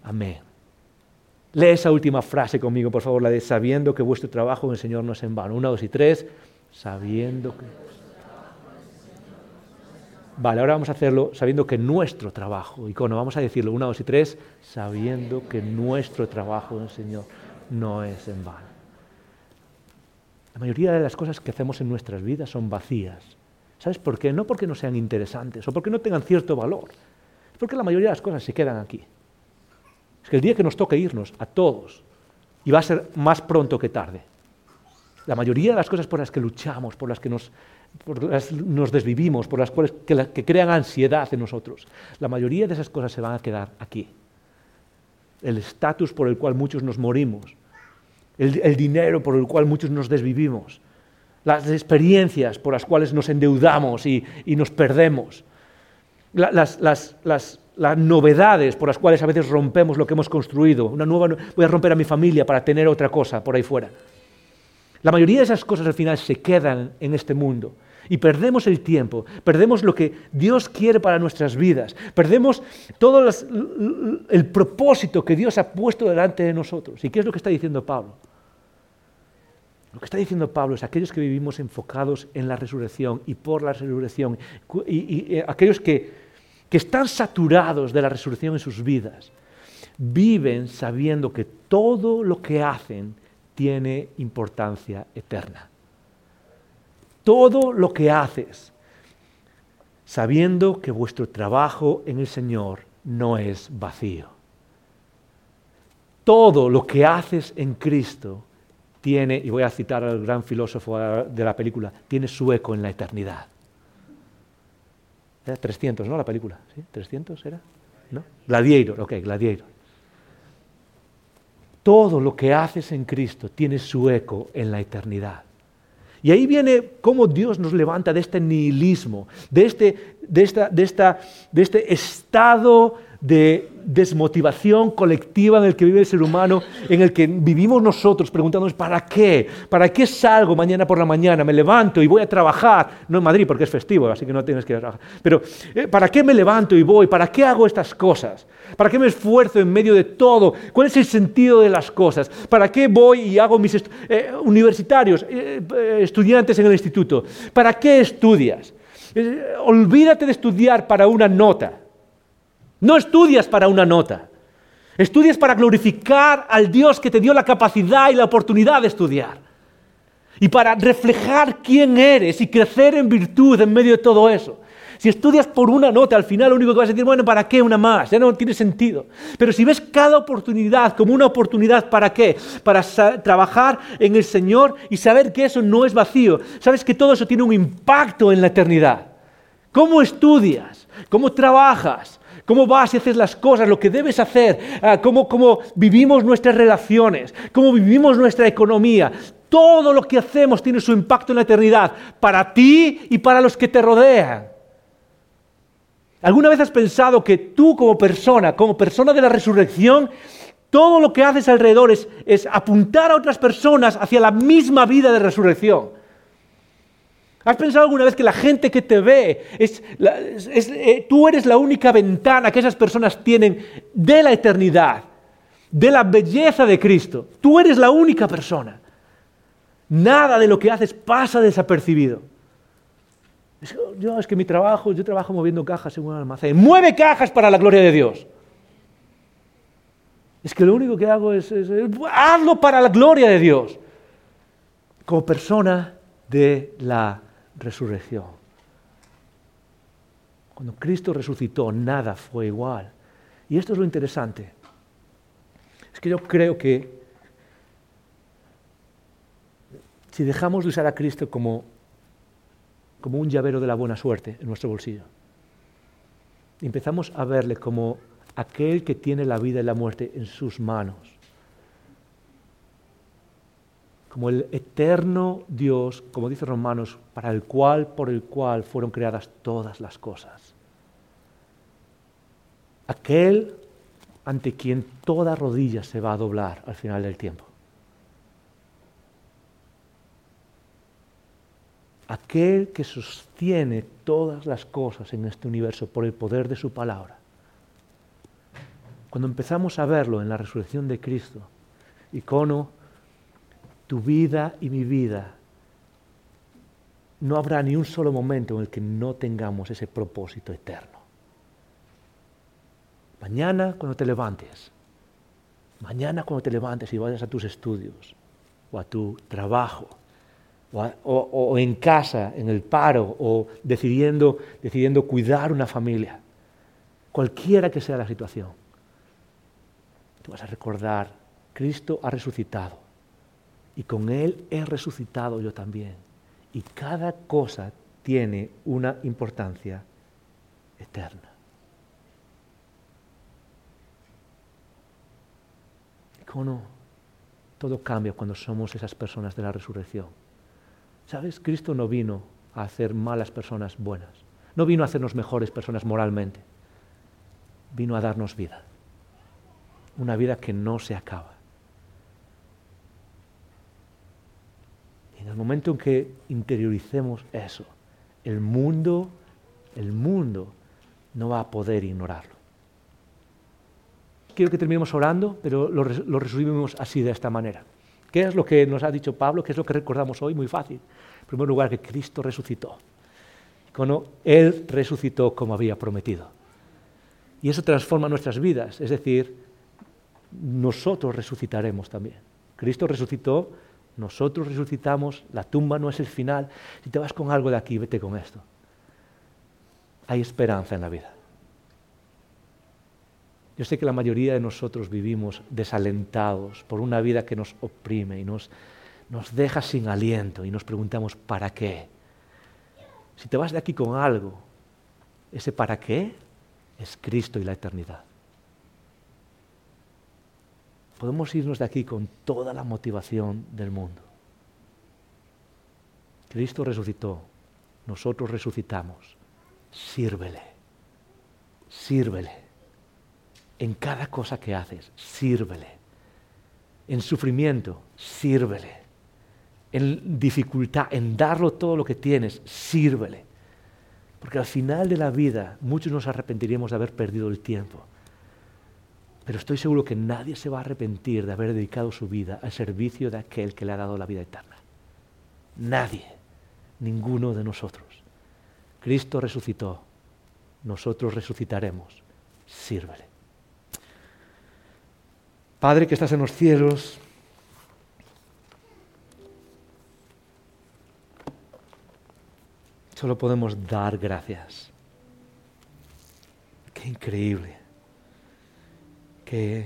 Amén. Lee esa última frase conmigo, por favor, la de sabiendo que vuestro trabajo en el Señor no es en vano. Una, dos y tres. Sabiendo que... Vale, ahora vamos a hacerlo sabiendo que nuestro trabajo, icono, vamos a decirlo, una, dos y tres, sabiendo que nuestro trabajo en el Señor no es en vano. La mayoría de las cosas que hacemos en nuestras vidas son vacías. ¿Sabes por qué? No porque no sean interesantes o porque no tengan cierto valor, es porque la mayoría de las cosas se quedan aquí. Es que el día que nos toque irnos, a todos, y va a ser más pronto que tarde, la mayoría de las cosas por las que luchamos, por las que nos, nos desvivimos, por las cuales que, crean ansiedad en nosotros, la mayoría de esas cosas se van a quedar aquí. El estatus por el cual muchos nos morimos, el, dinero por el cual muchos nos desvivimos, las experiencias por las cuales nos endeudamos y, nos perdemos, las, las, novedades por las cuales a veces rompemos lo que hemos construido. Una nueva, voy a romper a mi familia para tener otra cosa por ahí fuera. La mayoría de esas cosas al final se quedan en este mundo y perdemos el tiempo, perdemos lo que Dios quiere para nuestras vidas, perdemos todo el propósito que Dios ha puesto delante de nosotros. ¿Y qué es lo que está diciendo Pablo? Lo que está diciendo Pablo es aquellos que vivimos enfocados en la resurrección y por la resurrección, y, eh, aquellos que que están saturados de la resurrección en sus vidas, viven sabiendo que todo lo que hacen tiene importancia eterna. Todo lo que haces, sabiendo que vuestro trabajo en el Señor no es vacío. Todo lo que haces en Cristo tiene, y voy a citar al gran filósofo de la película, tiene su eco en la eternidad. Era 300, ¿no? La película. ¿Sí? ¿300 era? ¿No? Gladiator, ok, Gladiator. Todo lo que haces en Cristo tiene su eco en la eternidad. Y ahí viene cómo Dios nos levanta de este nihilismo, de este, de esta, de esta, de este estado de desmotivación colectiva en el que vive el ser humano, en el que vivimos nosotros preguntándonos, ¿para qué? ¿Para qué salgo mañana por la mañana? Me levanto y voy a trabajar, no en Madrid porque es festivo, así que no tienes que trabajar, pero eh, ¿para qué me levanto y voy? ¿Para qué hago estas cosas? ¿Para qué me esfuerzo en medio de todo? ¿Cuál es el sentido de las cosas? ¿Para qué voy y hago mis eh, universitarios, eh, estudiantes en el instituto? ¿Para qué estudias? olvídate de estudiar para una nota. No estudias para una nota. Estudias para glorificar al Dios que te dio la capacidad y la oportunidad de estudiar. Y para reflejar quién eres y crecer en virtud en medio de todo eso. Si estudias por una nota, al final lo único que vas a decir, bueno, ¿para qué una más? Ya no tiene sentido. Pero si ves cada oportunidad como una oportunidad, ¿para qué? Para trabajar en el Señor y saber que eso no es vacío. Sabes que todo eso tiene un impacto en la eternidad. ¿Cómo estudias? ¿Cómo trabajas? Cómo vas y haces las cosas, lo que debes hacer, ah, cómo, cómo vivimos nuestras relaciones, cómo vivimos nuestra economía. Todo lo que hacemos tiene su impacto en la eternidad, para ti y para los que te rodean. ¿Alguna vez has pensado que tú como persona, como persona de la resurrección, todo lo que haces alrededor es, apuntar a otras personas hacia la misma vida de resurrección? ¿Has pensado alguna vez que la gente que te ve, es, eh, tú eres la única ventana que esas personas tienen de la eternidad, de la belleza de Cristo? Tú eres la única persona. Nada de lo que haces pasa desapercibido. Es, yo, es que mi trabajo, yo trabajo moviendo cajas en un almacén. Mueve cajas para la gloria de Dios. Es que lo único que hago es, es hazlo para la gloria de Dios. Como persona de la resurrección. Cuando Cristo resucitó, nada fue igual. Y esto es lo interesante. Es que yo creo que si dejamos de usar a Cristo como, como un llavero de la buena suerte en nuestro bolsillo, empezamos a verle como aquel que tiene la vida y la muerte en sus manos, como el eterno Dios, como dice Romanos, para el cual, por el cual fueron creadas todas las cosas. Aquel ante quien toda rodilla se va a doblar al final del tiempo. Aquel que sostiene todas las cosas en este universo por el poder de su palabra. Cuando empezamos a verlo en la resurrección de Cristo, icono tu vida y mi vida, no habrá ni un solo momento en el que no tengamos ese propósito eterno. Mañana cuando te levantes, mañana cuando te levantes y vayas a tus estudios o a tu trabajo, o, en casa, en el paro, o decidiendo, decidiendo cuidar una familia, cualquiera que sea la situación, tú vas a recordar, Cristo ha resucitado y con Él he resucitado yo también. Y cada cosa tiene una importancia eterna. ¿Cómo Todo cambia cuando somos esas personas de la resurrección. ¿Sabes? Cristo no vino a hacer malas personas buenas. No vino a hacernos mejores personas moralmente. Vino a darnos vida. Una vida que no se acaba. En el momento en que interioricemos eso, el mundo, el mundo no va a poder ignorarlo. Quiero que terminemos orando, pero lo, resumimos así, de esta manera. ¿Qué es lo que nos ha dicho Pablo? ¿Qué es lo que recordamos hoy? Muy fácil. En primer lugar, que Cristo resucitó. Cuando Él resucitó como había prometido. Y eso transforma nuestras vidas. Es decir, nosotros resucitaremos también. Cristo resucitó nosotros resucitamos, la tumba no es el final. Si te vas con algo de aquí, vete con esto. Hay esperanza en la vida. Yo sé que la mayoría de nosotros vivimos desalentados por una vida que nos oprime y nos, nos deja sin aliento y nos preguntamos, ¿para qué? Si te vas de aquí con algo, ese para qué es Cristo y la eternidad podemos irnos de aquí con toda la motivación del mundo. Cristo resucitó, nosotros resucitamos. Sírvele, sírvele. En cada cosa que haces, sírvele. En sufrimiento, sírvele. En dificultad, en darlo todo lo que tienes, sírvele. Porque al final de la vida muchos nos arrepentiríamos de haber perdido el tiempo pero estoy seguro que nadie se va a arrepentir de haber dedicado su vida al servicio de aquel que le ha dado la vida eterna. Nadie, ninguno de nosotros. Cristo resucitó, nosotros resucitaremos. Sírvele. Padre que estás en los cielos, solo podemos dar gracias. Qué increíble. Qué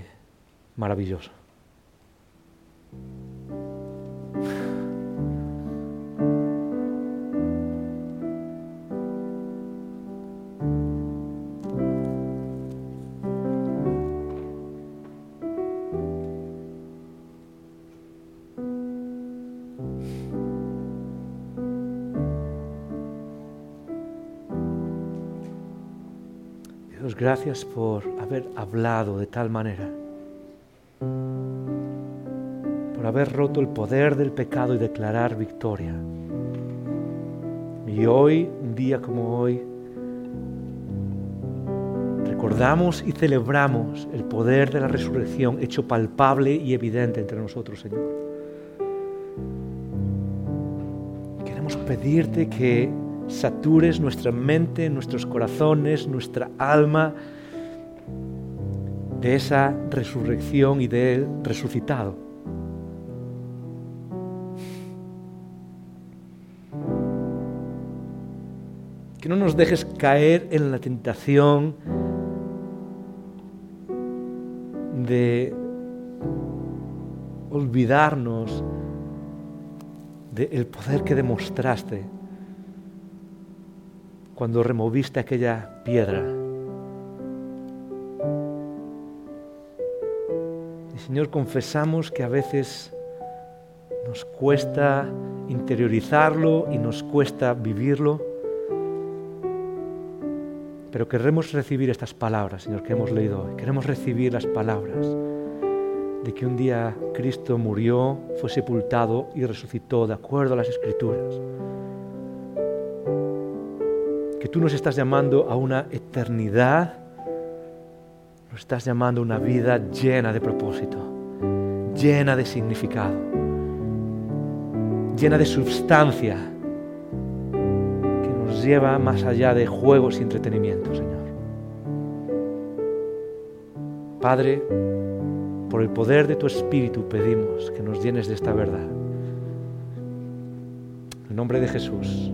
maravilloso. Por haber hablado de tal manera, por haber roto el poder del pecado y declarar victoria. Y hoy, un día como hoy, recordamos y celebramos el poder de la resurrección hecho palpable y evidente entre nosotros, Señor. Queremos pedirte que satures nuestra mente, nuestros corazones, nuestra alma de esa resurrección y de Él resucitado. Que no nos dejes caer en la tentación de olvidarnos del poder que demostraste cuando removiste aquella piedra. Señor, confesamos que a veces nos cuesta interiorizarlo y nos cuesta vivirlo, pero queremos recibir estas palabras, Señor, que hemos leído hoy. Queremos recibir las palabras de que un día Cristo murió, fue sepultado y resucitó de acuerdo a las Escrituras. Que tú nos estás llamando a una eternidad, nos estás llamando a una vida llena de propósito, llena de significado, llena de sustancia lleva más allá de juegos y entretenimiento, Señor. Padre, por el poder de tu Espíritu pedimos que nos llenes de esta verdad. En nombre de Jesús.